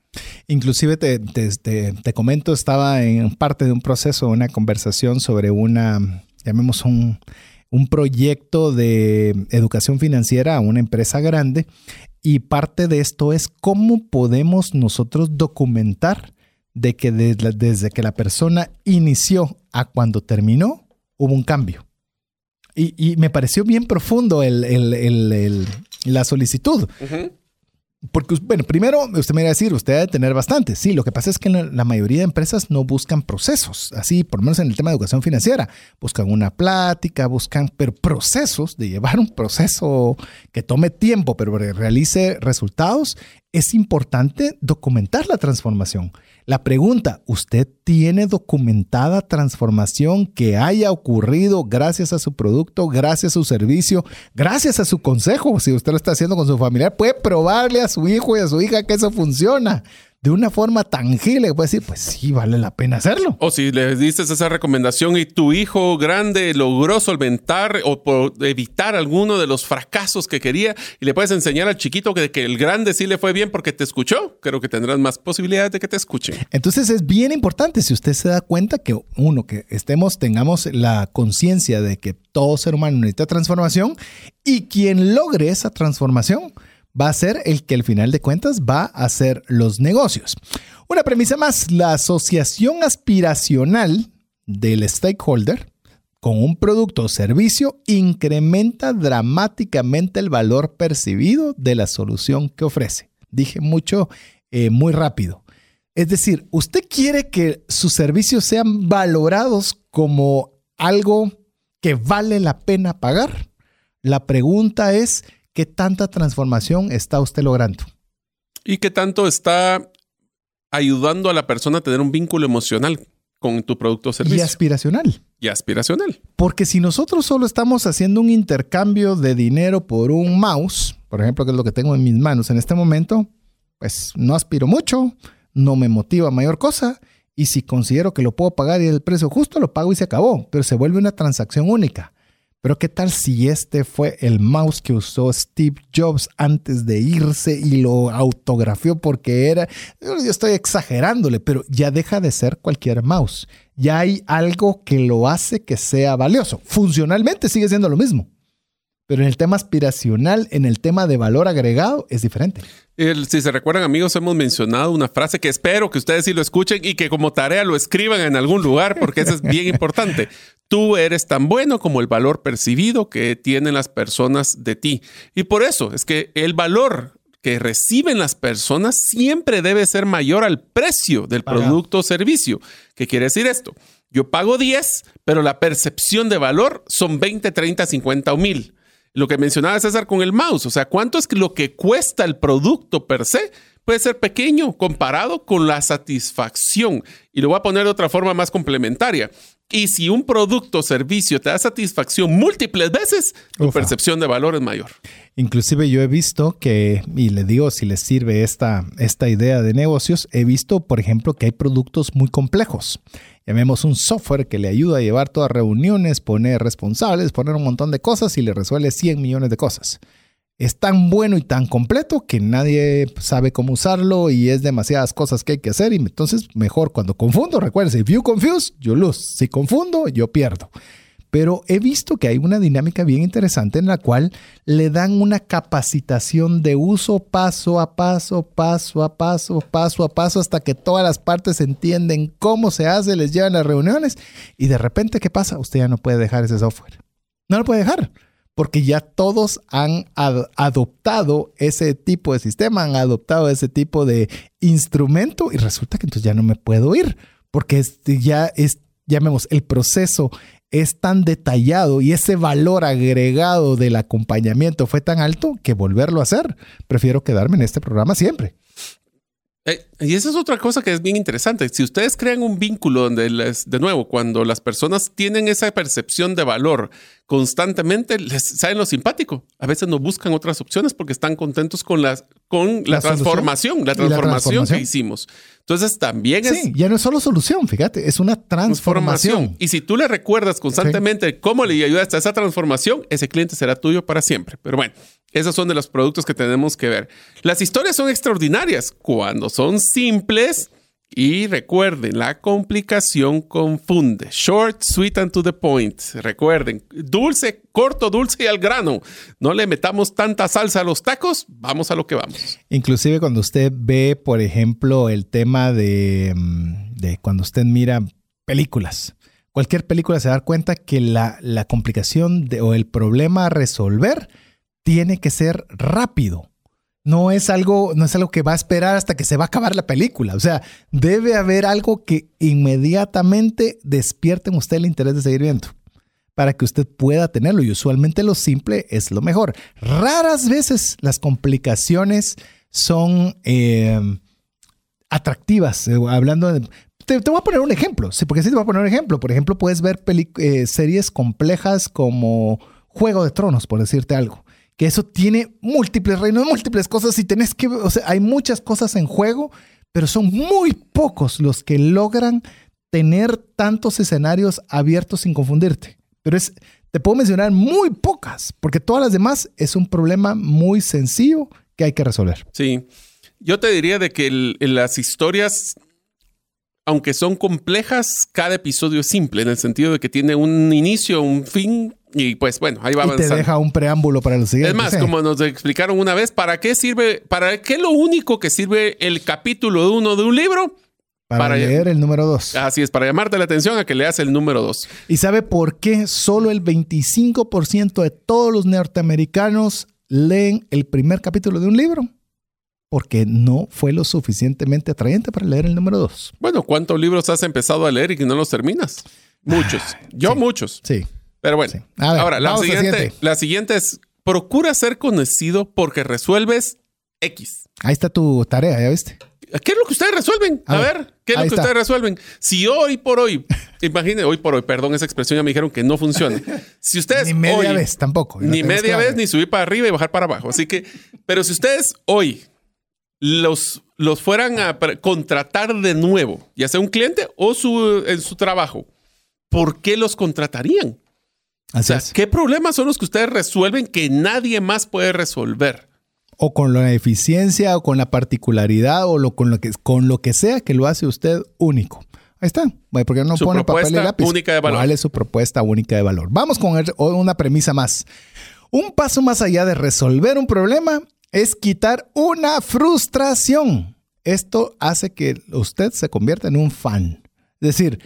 Inclusive te, te- te- te comento, estaba en parte de un proceso, una conversación sobre una, llamemos un, un proyecto de educación financiera a una empresa grande y parte de esto es cómo podemos nosotros documentar de que desde, desde que la persona inició a cuando terminó hubo un cambio. Y, y me pareció bien profundo el- el- el- el- la solicitud. Porque, bueno, primero usted me va a decir, usted debe tener bastante. Sí, lo que pasa es que la, la mayoría de empresas no buscan procesos, así, por lo menos en el tema de educación financiera. Buscan una plática, buscan, pero procesos, de llevar un proceso que tome tiempo, pero realice resultados, es importante documentar la transformación. La pregunta, ¿usted tiene documentada transformación que haya ocurrido gracias a su producto, gracias a su servicio, gracias a su consejo? Si usted lo está haciendo con su familiar, puede probarle a su hijo y a su hija que eso funciona de una forma tangible. que Puede decir, pues sí, vale la pena hacerlo. O si le diste esa recomendación y tu hijo grande logró solventar o por evitar alguno de los fracasos que quería y le puedes enseñar al chiquito que, que el grande sí le fue bien porque te escuchó, creo que tendrás más posibilidades de que te escuchen. Entonces es bien importante si usted se da cuenta que uno, que estemos, tengamos la conciencia de que todo ser humano necesita transformación y quien logre esa transformación va a ser el que al final de cuentas va a hacer los negocios. Una premisa más, la asociación aspiracional del stakeholder con un producto o servicio incrementa dramáticamente el valor percibido de la solución que ofrece. Dije mucho, eh, muy rápido. Es decir, usted quiere que sus servicios sean valorados como algo que vale la pena pagar. La pregunta es, ¿qué tanta transformación está usted logrando? ¿Y qué tanto está ayudando a la persona a tener un vínculo emocional con tu producto o Y servicio? aspiracional. Y aspiracional. Porque si nosotros solo estamos haciendo un intercambio de dinero por un mouse, por ejemplo, que es lo que tengo en mis manos en este momento, pues no aspiro mucho, no me motiva mayor cosa. Y si considero que lo puedo pagar y el precio justo, lo pago y se acabó. Pero se vuelve una transacción única. Pero ¿qué tal si este fue el mouse que usó Steve Jobs antes de irse y lo autografió porque era, yo estoy exagerándole, pero ya deja de ser cualquier mouse. Ya hay algo que lo hace que sea valioso. Funcionalmente sigue siendo lo mismo. Pero en el tema aspiracional, en el tema de valor agregado, es diferente. El- si se recuerdan, amigos, hemos mencionado una frase que espero que ustedes sí lo escuchen y que como tarea lo escriban en algún lugar, porque eso es bien importante. Tú eres tan bueno como el valor percibido que tienen las personas de ti. Y por eso es que el valor que reciben las personas siempre debe ser mayor al precio del producto o servicio. ¿Qué quiere decir esto? Yo pago 10, pero la percepción de valor son 20, 30, 50 o 1000. Lo que mencionaba César con el mouse, o sea, ¿cuánto es lo que cuesta el producto per se? Puede ser pequeño comparado con la satisfacción. Y lo voy a poner de otra forma más complementaria. Y si un producto o servicio te da satisfacción múltiples veces, tu percepción de valor es mayor. Inclusive yo he visto que, y le digo si les sirve esta, esta idea de negocios, he visto, por ejemplo, que hay productos muy complejos. Llamemos un software que le ayuda a llevar todas reuniones, poner responsables, poner un montón de cosas y le resuelve 100 millones de cosas es tan bueno y tan completo que nadie sabe cómo usarlo y es demasiadas cosas que hay que hacer y entonces mejor cuando confundo, recuerden, if you confuse, you lose. Si confundo, yo pierdo. Pero he visto que hay una dinámica bien interesante en la cual le dan una capacitación de uso paso a paso, paso a paso, paso a paso, hasta que todas las partes entienden cómo se hace, les llevan las reuniones y de repente, ¿qué pasa? Usted ya no puede dejar ese software. No lo puede dejar porque ya todos han adoptado ese tipo de sistema, han adoptado ese tipo de instrumento y resulta que entonces ya no me puedo ir porque este ya es, llamemos, el proceso es tan detallado y ese valor agregado del acompañamiento fue tan alto que volverlo a hacer. Prefiero quedarme en este programa siempre. Eh, y esa es otra cosa que es bien interesante. Si ustedes crean un vínculo donde, les, de nuevo, cuando las personas tienen esa percepción de valor constantemente, les saben lo simpático. A veces no buscan otras opciones porque están contentos con, las, con la, transformación, la transformación, que hicimos. Entonces también es... Sí, ya no es solo solución, fíjate, es una transformación. Y si tú le recuerdas constantemente cómo le ayudaste a esa transformación, ese cliente será tuyo para siempre. Pero bueno, esos son de los productos que tenemos que ver. Las historias son extraordinarias cuando son simples y recuerden, la complicación confunde. Short, sweet and to the point. Recuerden, dulce, corto, dulce y al grano. No le metamos tanta salsa a los tacos, vamos a lo que vamos. Inclusive cuando usted ve, por ejemplo, el tema de, mm, cuando usted mira películas. Cualquier película se da cuenta que la complicación o el problema a resolver tiene que ser rápido no es algo, no es algo que va a esperar hasta que se va a acabar la película. O sea, debe haber algo que inmediatamente despierte en usted el interés de seguir viendo para que usted pueda tenerlo. Y usualmente lo simple es lo mejor. Raras veces las complicaciones son eh, atractivas. Eh, hablando de, te, voy a poner un ejemplo, sí, porque sí te voy a poner un ejemplo. Por ejemplo, puedes ver eh, series complejas como Juego de Tronos, por decirte algo que eso tiene múltiples reinos, múltiples cosas y tenés que, o sea, hay muchas cosas en juego, pero son muy pocos los que logran tener tantos escenarios abiertos sin confundirte. Pero es, te puedo mencionar muy pocas, porque todas las demás es un problema muy sencillo que hay que resolver. Sí, yo te diría de que las historias, aunque son complejas, cada episodio es simple, en el sentido de que tiene un inicio, un fin y pues bueno, ahí va y te deja un preámbulo para los siguientes. Es más, como nos explicaron una vez, ¿para qué sirve, para qué lo único que sirve el capítulo uno de un libro? Para, leer el número dos. Así es, para llamarte la atención a que leas el número dos. ¿Y sabe por qué solo el 25% de todos los norteamericanos leen el primer capítulo de un libro? Porque no fue lo suficientemente atrayente para leer el número dos. Bueno, ¿cuántos libros has empezado a leer y que no los terminas? Muchos. Yo muchos. Sí. Pero bueno, ahora la siguiente, la siguiente es, procura ser conocido porque resuelves X. Ahí está tu tarea, ¿ya viste? ¿Qué es lo que ustedes resuelven? A, ver, ¿qué es lo que ustedes resuelven? Si hoy por hoy, imagínense, hoy por hoy, perdón, esa expresión ya me dijeron que no funciona. Si ustedes. ni media vez tampoco. Ni media vez, ni subir para arriba y bajar para abajo. Así que, pero si ustedes hoy los, los fueran a contratar de nuevo, ya sea un cliente o su, en su trabajo, ¿por qué los contratarían? ¿Qué problemas son los que ustedes resuelven que nadie más puede resolver? O con la eficiencia, o con la particularidad, o lo, con, lo que, con lo que sea que lo hace usted único. Ahí está. ¿Por qué no pone papel y lápiz? única de valor. ¿Cuál es su propuesta única de valor? Vamos con una premisa más. Un paso más allá de resolver un problema es quitar una frustración. Esto hace que usted se convierta en un fan. Es decir,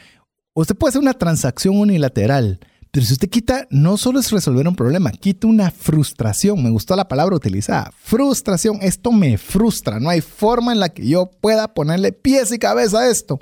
usted puede hacer una transacción unilateral, Pero si usted quita, no solo es resolver un problema, quita una frustración. Me gustó la palabra utilizada. Frustración. Esto me frustra. No hay forma en la que yo pueda ponerle pies y cabeza a esto.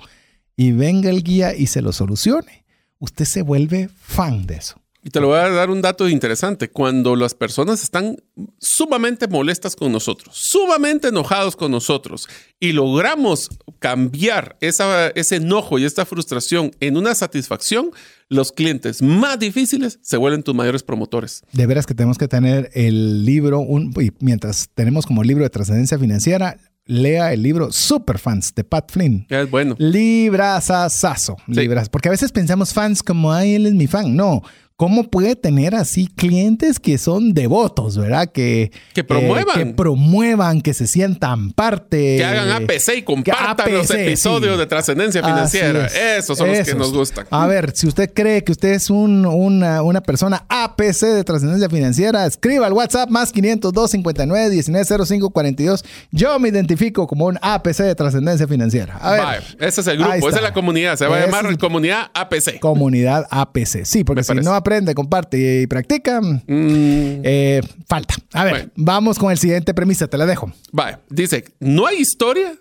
Y venga el guía y se lo solucione. Usted se vuelve fan de eso. Y te lo voy a dar un dato interesante. Cuando las personas están sumamente molestas con nosotros, sumamente enojados con nosotros, y logramos cambiar esa, ese enojo y esta frustración en una satisfacción, los clientes más difíciles se vuelven tus mayores promotores. De veras que tenemos que tener el libro, un, y mientras tenemos como libro de trascendencia financiera, lea el libro Superfans de Pat Flynn. Es bueno. Librasasazo. Libras. Porque a veces pensamos fans como, ay, él es mi fan. No. ¿Cómo puede tener así clientes que son devotos, verdad? Que, que promuevan. que promuevan, que se sientan parte. Que hagan APC y compartan los episodios de trascendencia financiera. Esos son los que nos gustan. A ver, si usted cree que usted es un, una, una, persona APC de trascendencia financiera, escriba al WhatsApp más 502 59 19 05 42. Yo me identifico como un APC de trascendencia financiera. A ver. ese es el grupo, esa es la comunidad. Se va a llamar Comunidad APC. Comunidad APC. Sí, porque si no aprende, comparte y practica, mm. eh, falta. A ver, vamos con el siguiente premisa, te la dejo. Vale, dice, no hay historia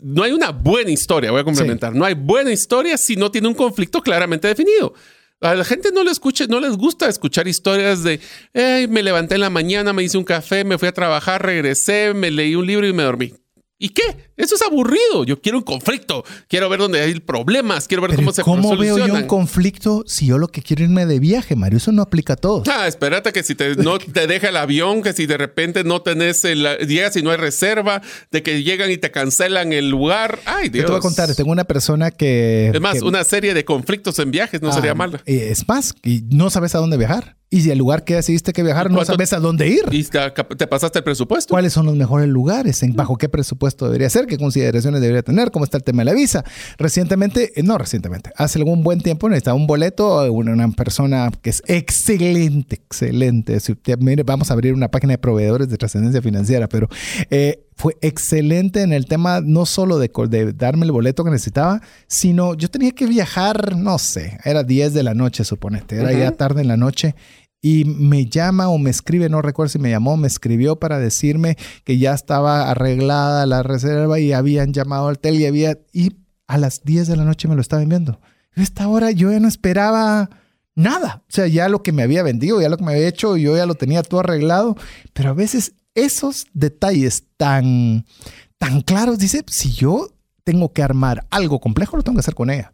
no hay una buena historia, voy a complementar. No hay buena historia si no tiene un conflicto claramente definido. A la gente no le escuche, no les gusta escuchar historias de me levanté en la mañana, me hice un café, me fui a trabajar, regresé, me leí un libro y me dormí. ¿Y qué? Eso es aburrido. Yo quiero un conflicto. Quiero ver dónde hay problemas. Quiero ver cómo se ¿Cómo veo yo un conflicto si yo lo que quiero irme de viaje, Mario? Eso no aplica a todo. Ah, espérate que si te, no te deja el avión, que si de repente no tenés el... Llegas y no hay reserva, de que llegan y te cancelan el lugar. Ay, Dios. Yo te voy a contar. Tengo una persona que... Es más, una serie de conflictos en viajes no ah, sería mala. Es más, y no sabes a dónde viajar. Y si el lugar que decidiste que viajar no sabes a dónde ir. Y te pasaste el presupuesto. ¿Cuáles son los mejores lugares? ¿En bajo qué presupuesto debería ser? ¿Qué consideraciones debería tener? ¿Cómo está el tema de la visa? Recientemente, eh, no recientemente, hace algún buen tiempo necesitaba un boleto, una, una persona que es excelente, excelente. Si mire, vamos a abrir una página de proveedores de trascendencia financiera, pero eh, fue excelente en el tema no solo de, de, darme el boleto que necesitaba, sino yo tenía que viajar, no sé, era 10 de la noche, suponete, era ya tarde en la noche y me llama o me escribe, no recuerdo si me llamó, me escribió para decirme que ya estaba arreglada la reserva y habían llamado al hotel y había, y a las 10 de la noche me lo estaba enviando. A esta hora yo ya no esperaba nada, o sea, ya lo que me había vendido, ya lo que me había hecho, yo ya lo tenía todo arreglado, pero a veces esos detalles tan, tan claros, dice, si yo tengo que armar algo complejo, lo tengo que hacer con ella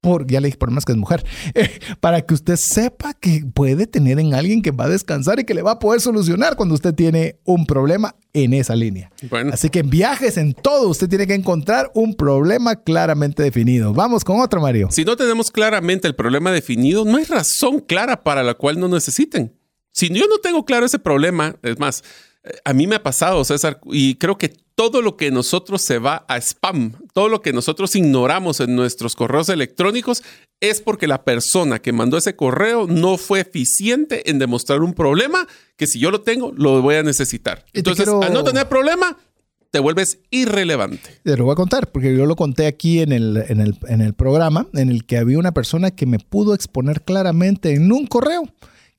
por, ya le dije por más que es mujer, eh, para que usted sepa que puede tener en alguien que va a descansar y que le va a poder solucionar cuando usted tiene un problema en esa línea. Así que en viajes, en todo, usted tiene que encontrar un problema claramente definido. Vamos con otro, Mario. Si no tenemos claramente el problema definido, no hay razón clara para la cual no necesiten. Si yo no tengo claro ese problema, es más, a mí me ha pasado, César, y creo que todo lo que nosotros se va a spam, todo lo que nosotros ignoramos en nuestros correos electrónicos es porque la persona que mandó ese correo no fue eficiente en demostrar un problema que si yo lo tengo, lo voy a necesitar. Entonces, al no tener problema, te vuelves irrelevante. Te lo voy a contar, porque yo lo conté aquí en el, en el, en el programa, en el que había una persona que me pudo exponer claramente en un correo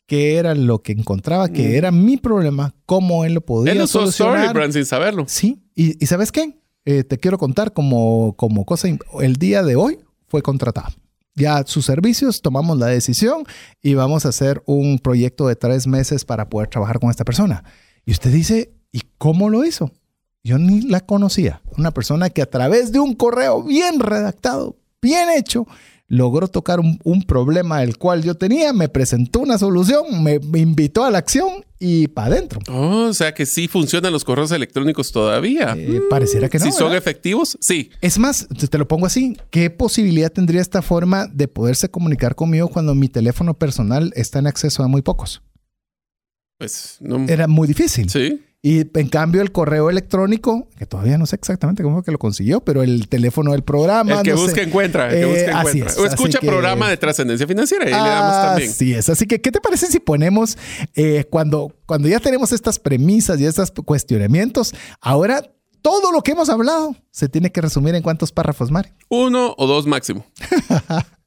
qué era lo que encontraba, que mm. era mi problema, cómo él lo podía él solucionar. Brand, sin saberlo. Sí, y, ¿sabes qué? Eh, te quiero contar como, como cosa, el día de hoy fue contratado. Ya sus servicios, tomamos la decisión y vamos a hacer un proyecto de tres meses para poder trabajar con esta persona. Y usted dice, ¿y cómo lo hizo? Yo ni la conocía. Una persona que a través de un correo bien redactado, bien hecho, logró tocar un, problema del cual yo tenía, me presentó una solución, me, invitó a la acción y para adentro. Oh, o sea que sí funcionan los correos electrónicos todavía. Eh, pareciera que no. Si son efectivos, sí. Es más, te lo pongo así, ¿qué posibilidad tendría esta forma de poderse comunicar conmigo cuando mi teléfono personal está en acceso a muy pocos? Pues no. Era muy difícil. Sí. Y en cambio el correo electrónico, que todavía no sé exactamente cómo que lo consiguió, pero el teléfono del programa. El que busca encuentra. El que busca, eh, encuentra. o escucha programa de trascendencia financiera y le damos también. Así es. Así que, ¿qué te parece si ponemos, eh, cuando, cuando ya tenemos estas premisas y estos cuestionamientos, ahora todo lo que hemos hablado se tiene que resumir en cuántos párrafos, Mari? Uno o dos máximo.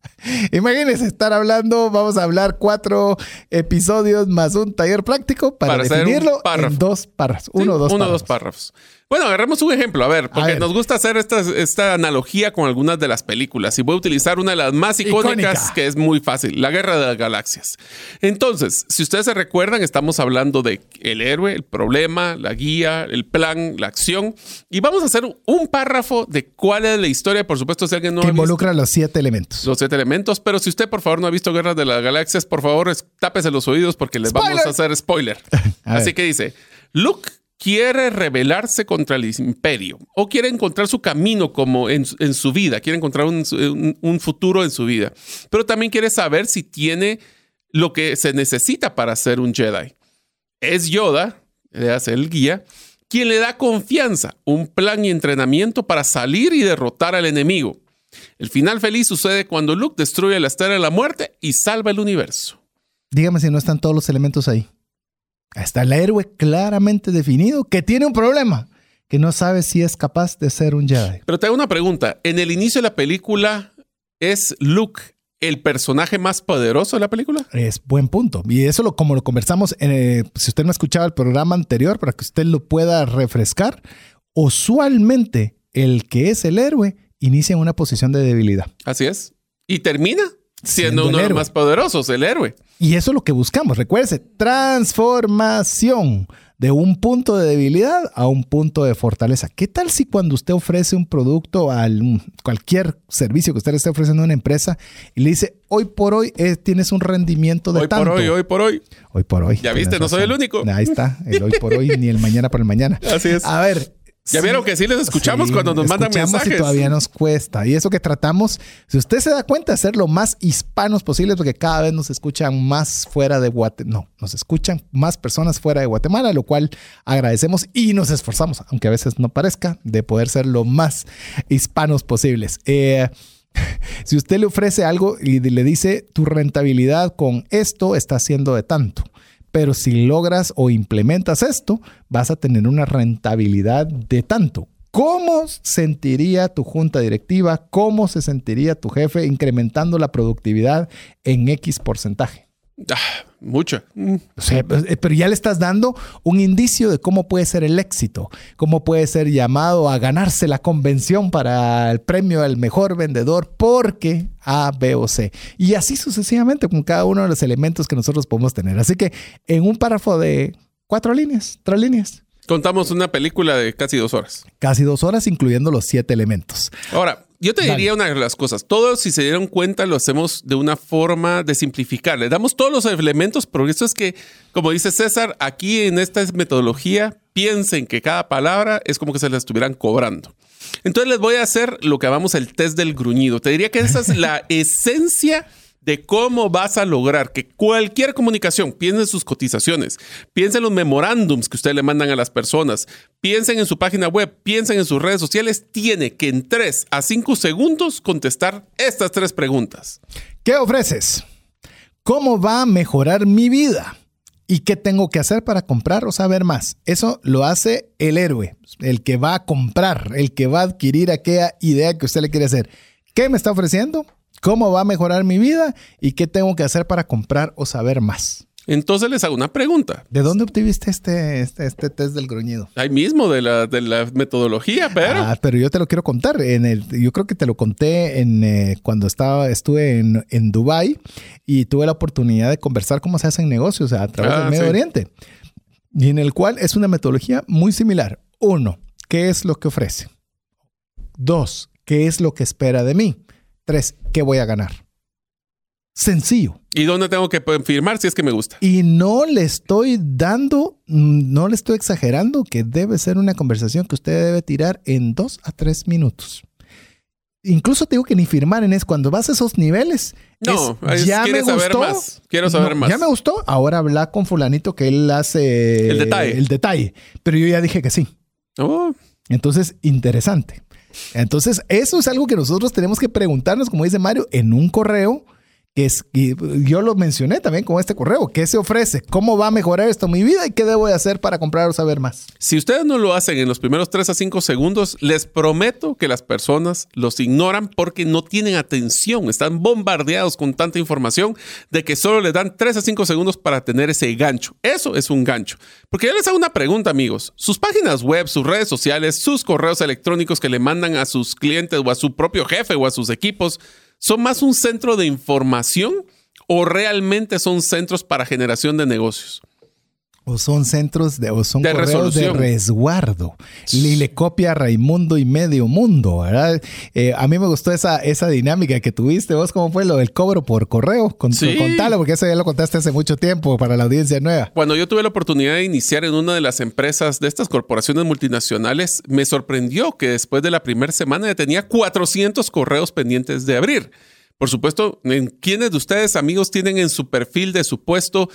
Imagínense estar hablando, vamos a hablar cuatro episodios más un taller práctico para, definirlo en dos párrafos. Uno Sí, dos uno párrafos. dos párrafos. Bueno, agarremos un ejemplo, a ver, porque ver. nos gusta hacer esta, esta analogía con algunas de las películas y voy a utilizar una de las más icónicas Icónica. que es muy fácil, la Guerra de las Galaxias. Entonces, si ustedes se recuerdan, estamos hablando de el héroe, el problema, la guía, el plan, la acción y vamos a hacer un párrafo de cuál es la historia, por supuesto, si alguien no que ha visto involucra los siete elementos. los siete elementos, pero si usted por favor no ha visto Guerra de las Galaxias, por favor es- tápese los oídos porque les vamos Spoiler. a hacer spoiler. A Así que dice, Luke quiere rebelarse contra el imperio o quiere encontrar su camino como en, su- vida, quiere encontrar un- un futuro en su vida, pero también quiere saber si tiene lo que se necesita para ser un Jedi. Es Yoda, le hace el guía, quien le da confianza, un plan y entrenamiento para salir y derrotar al enemigo. El final feliz sucede cuando Luke destruye la Estrella de la Muerte y salva el universo. Dígame si no están todos los elementos ahí. Está el héroe claramente definido que tiene un problema, que no sabe si es capaz de ser un Jedi. Pero te hago una pregunta. En el inicio de la película, ¿es Luke el personaje más poderoso de la película? Es buen punto. Y eso lo, como lo conversamos, eh, si usted no ha escuchado el programa anterior, para que usted lo pueda refrescar, usualmente el que es el héroe inicia en una posición de debilidad. Así es. Y termina siendo, Siendo uno de los más poderosos, el héroe. Y eso es lo que buscamos. Recuérdese, transformación de un punto de debilidad a un punto de fortaleza. ¿Qué tal si cuando usted ofrece un producto a cualquier servicio que usted le esté ofreciendo a una empresa y le dice, hoy por hoy eh, tienes un rendimiento de Hoy tanto? por hoy, hoy por hoy. Hoy por hoy. Ya viste, no soy el único. Ahí está, el hoy por hoy ni el mañana por el mañana. Así es. A ver. Ya vieron que sí les escuchamos cuando nos mandan mensajes. Y todavía nos cuesta. Y eso que tratamos, si usted se da cuenta, hacer lo más hispanos posible, porque cada vez nos escuchan más fuera de Guatemala. No, nos escuchan más personas fuera de Guatemala, lo cual agradecemos y nos esforzamos, aunque a veces no parezca, de poder ser lo más hispanos posibles. Eh, si usted le ofrece algo y le dice tu rentabilidad con esto está siendo de tanto. Pero si logras o implementas esto, vas a tener una rentabilidad de tanto. ¿Cómo sentiría tu junta directiva? ¿Cómo se sentiría tu jefe incrementando la productividad en X porcentaje? Ah, mucha. Mm. O sea, pues, eh, pero ya le estás dando un indicio de cómo puede ser el éxito, cómo puede ser llamado a ganarse la convención para el premio al mejor vendedor porque A, B o C. Y así sucesivamente con cada uno de los elementos que nosotros podemos tener. Así que en un párrafo de cuatro líneas, tres líneas, Contamos una película de casi dos horas. casi dos horas, incluyendo los siete elementos. Ahora, yo te Dale. diría una de las cosas. Todos, si se dieron cuenta, lo hacemos de una forma de simplificar. Le damos todos los elementos, pero eso es que, como dice César, aquí en esta metodología, piensen que cada palabra es como que se la estuvieran cobrando. Entonces les voy a hacer lo que llamamos el test del gruñido. Te diría que esa es la esencia de cómo vas a lograr que cualquier comunicación, piensen en sus cotizaciones, piensen en los memorándums que ustedes le mandan a las personas, piensen en su página web, piensen en sus redes sociales, tiene que en 3 a 5 segundos contestar estas tres preguntas. ¿Qué ofreces? ¿Cómo va a mejorar mi vida? ¿Y qué tengo que hacer para comprar o saber más? Eso lo hace el héroe, el que va a comprar, el que va a adquirir aquella idea que usted le quiere hacer. ¿Qué me está ofreciendo? ¿Cómo va a mejorar mi vida? ¿Y qué tengo que hacer para comprar o saber más? Entonces les hago una pregunta. ¿De dónde obtuviste este, este, este test del gruñido? Ahí mismo de la, de la metodología, pero... Ah, pero yo te lo quiero contar. En el, yo creo que te lo conté en, eh, cuando estaba, estuve en, en Dubai y tuve la oportunidad de conversar cómo se hacen negocios a través Ah, del Medio sí. Oriente. Y en el cual es una metodología muy similar. Uno, ¿qué es lo que ofrece? Dos, ¿qué es lo que espera de mí? Tres, ¿qué voy a ganar? Sencillo. ¿Y dónde tengo que firmar si es que me gusta? Y no le estoy dando, mm, no le estoy exagerando que debe ser una conversación que usted debe tirar en dos a tres minutos. Incluso te digo que ni firmar en eso. Cuando vas a esos niveles, No, es, es- ya me ¿quieres saber gustó. más? Quiero saber No, más. Ya me gustó. Ahora habla con fulanito que él hace El detalle. El detalle. Pero yo ya dije que sí. Oh, Entonces, interesante. Entonces, eso es algo que nosotros tenemos que preguntarnos, como dice Mario, en un correo es, y yo lo mencioné también con este correo, ¿qué se ofrece? ¿Cómo va a mejorar esto mi vida y qué debo de hacer para comprar o saber más? Si ustedes no lo hacen en los primeros 3 a 5 segundos, les prometo que las personas los ignoran porque no tienen atención, están bombardeados con tanta información de que solo les dan 3 a 5 segundos para tener ese gancho. Eso es un gancho. Porque yo les hago una pregunta, amigos. Sus páginas web, sus redes sociales, sus correos electrónicos que le mandan a sus clientes o a su propio jefe o a sus equipos, ¿Son más un centro de información o realmente son centros para generación de negocios? O son centros de, o son correos de resguardo. Y le copia a Raimundo y medio mundo, ¿verdad? Eh, a mí me gustó esa, esa dinámica que tuviste. ¿Vos cómo fue lo del cobro por correo? Con, sí. Contalo, porque eso ya lo contaste hace mucho tiempo para la audiencia nueva. Cuando yo tuve la oportunidad de iniciar en una de las empresas de estas corporaciones multinacionales, me sorprendió que después de la primera semana ya tenía 400 correos pendientes de abrir. Por supuesto, ¿quiénes de ustedes, amigos, tienen en su perfil de su puesto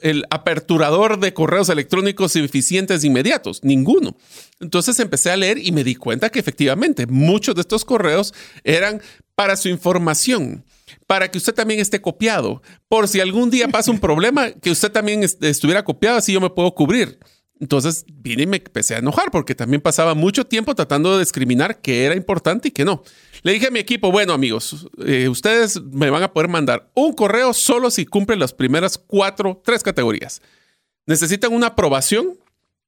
el aperturador de correos electrónicos eficientes inmediatos? Ninguno. Entonces empecé a leer y me di cuenta que efectivamente muchos de estos correos eran para su información, para que usted también esté copiado, por si algún día pasa un problema, que usted también estuviera copiado, así yo me puedo cubrir. Entonces vine y me empecé a enojar porque también pasaba mucho tiempo tratando de discriminar qué era importante y qué no. Le dije a mi equipo, bueno amigos, eh, ustedes me van a poder mandar un correo solo si cumplen las primeras cuatro, tres categorías. ¿Necesitan una aprobación?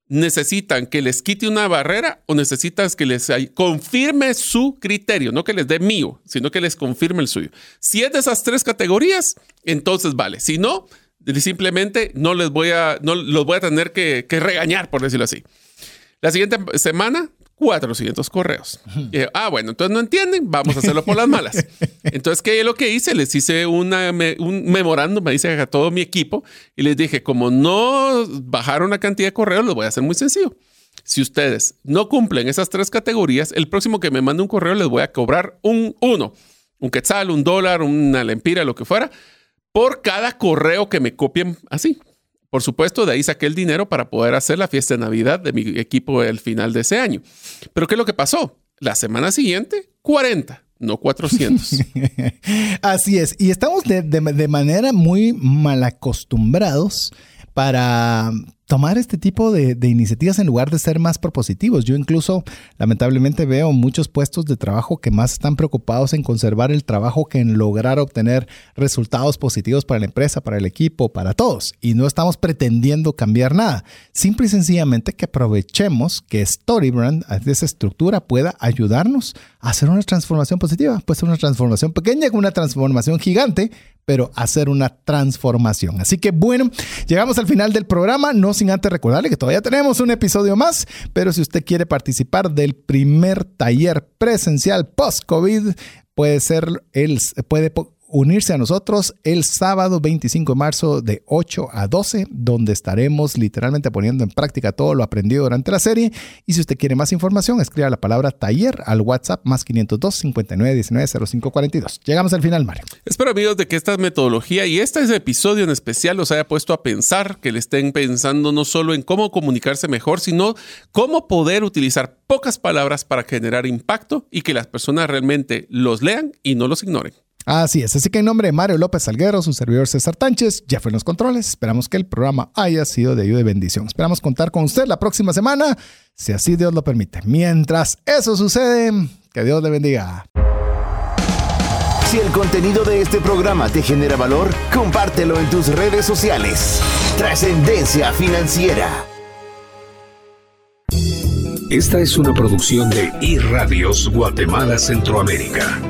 ¿Necesitan que les quite una barrera o necesitan que les confirme su criterio? No que les dé mío, sino que les confirme el suyo. Si es de esas tres categorías, entonces vale. Si no, simplemente no les voy a, no los voy a tener que, regañar, por decirlo así. La siguiente semana, 400 correos. ah, bueno, entonces no entienden, vamos a hacerlo por las malas. Entonces, ¿qué es lo que hice? Les hice una, un memorándum, me dice a todo mi equipo, y les dije, como no bajaron la cantidad de correos, lo voy a hacer muy sencillo. Si ustedes no cumplen esas tres categorías, el próximo que me mande un correo les voy a cobrar un uno, un quetzal, un dólar, una lempira, lo que fuera, por cada correo que me copien así. Por supuesto, de ahí saqué el dinero para poder hacer la fiesta de Navidad de mi equipo al final de ese año. Pero ¿qué es lo que pasó? La semana siguiente, 40, no 400. Así es. Y estamos de, de manera muy mal acostumbrados para tomar este tipo de, iniciativas en lugar de ser más propositivos. Yo incluso lamentablemente veo muchos puestos de trabajo que más están preocupados en conservar el trabajo que en lograr obtener resultados positivos para la empresa, para el equipo, para todos. Y no estamos pretendiendo cambiar nada. Simple y sencillamente que aprovechemos que Storybrand, esa estructura, pueda ayudarnos a hacer una transformación positiva. Puede ser una transformación pequeña con una transformación gigante pero hacer una transformación. Así que bueno, llegamos al final del programa, no antes recordarle que todavía tenemos un episodio más, pero si usted quiere participar del primer taller presencial post-COVID, puede ser el, puede unirse a nosotros el sábado 25 de marzo de 8 a 12, donde estaremos literalmente poniendo en práctica todo lo aprendido durante la serie. Y si usted quiere más información, escriba la palabra taller al WhatsApp más 502 59 19 05 42. Llegamos al final, Mario. Espero, amigos, de que esta metodología y este episodio en especial los haya puesto a pensar, que le estén pensando no solo en cómo comunicarse mejor, sino cómo poder utilizar pocas palabras para generar impacto y que las personas realmente los lean y no los ignoren. Así es, así que en nombre de Mario López Salguero, su servidor César Tánchez, ya fue en los controles. Esperamos que el programa haya sido de ayuda y bendición. Esperamos contar con usted la próxima semana, si así Dios lo permite. Mientras eso sucede, que Dios le bendiga. Si el contenido de este programa te genera valor, compártelo en tus redes sociales. Trascendencia financiera. Esta es una producción de iRadios Guatemala Centroamérica.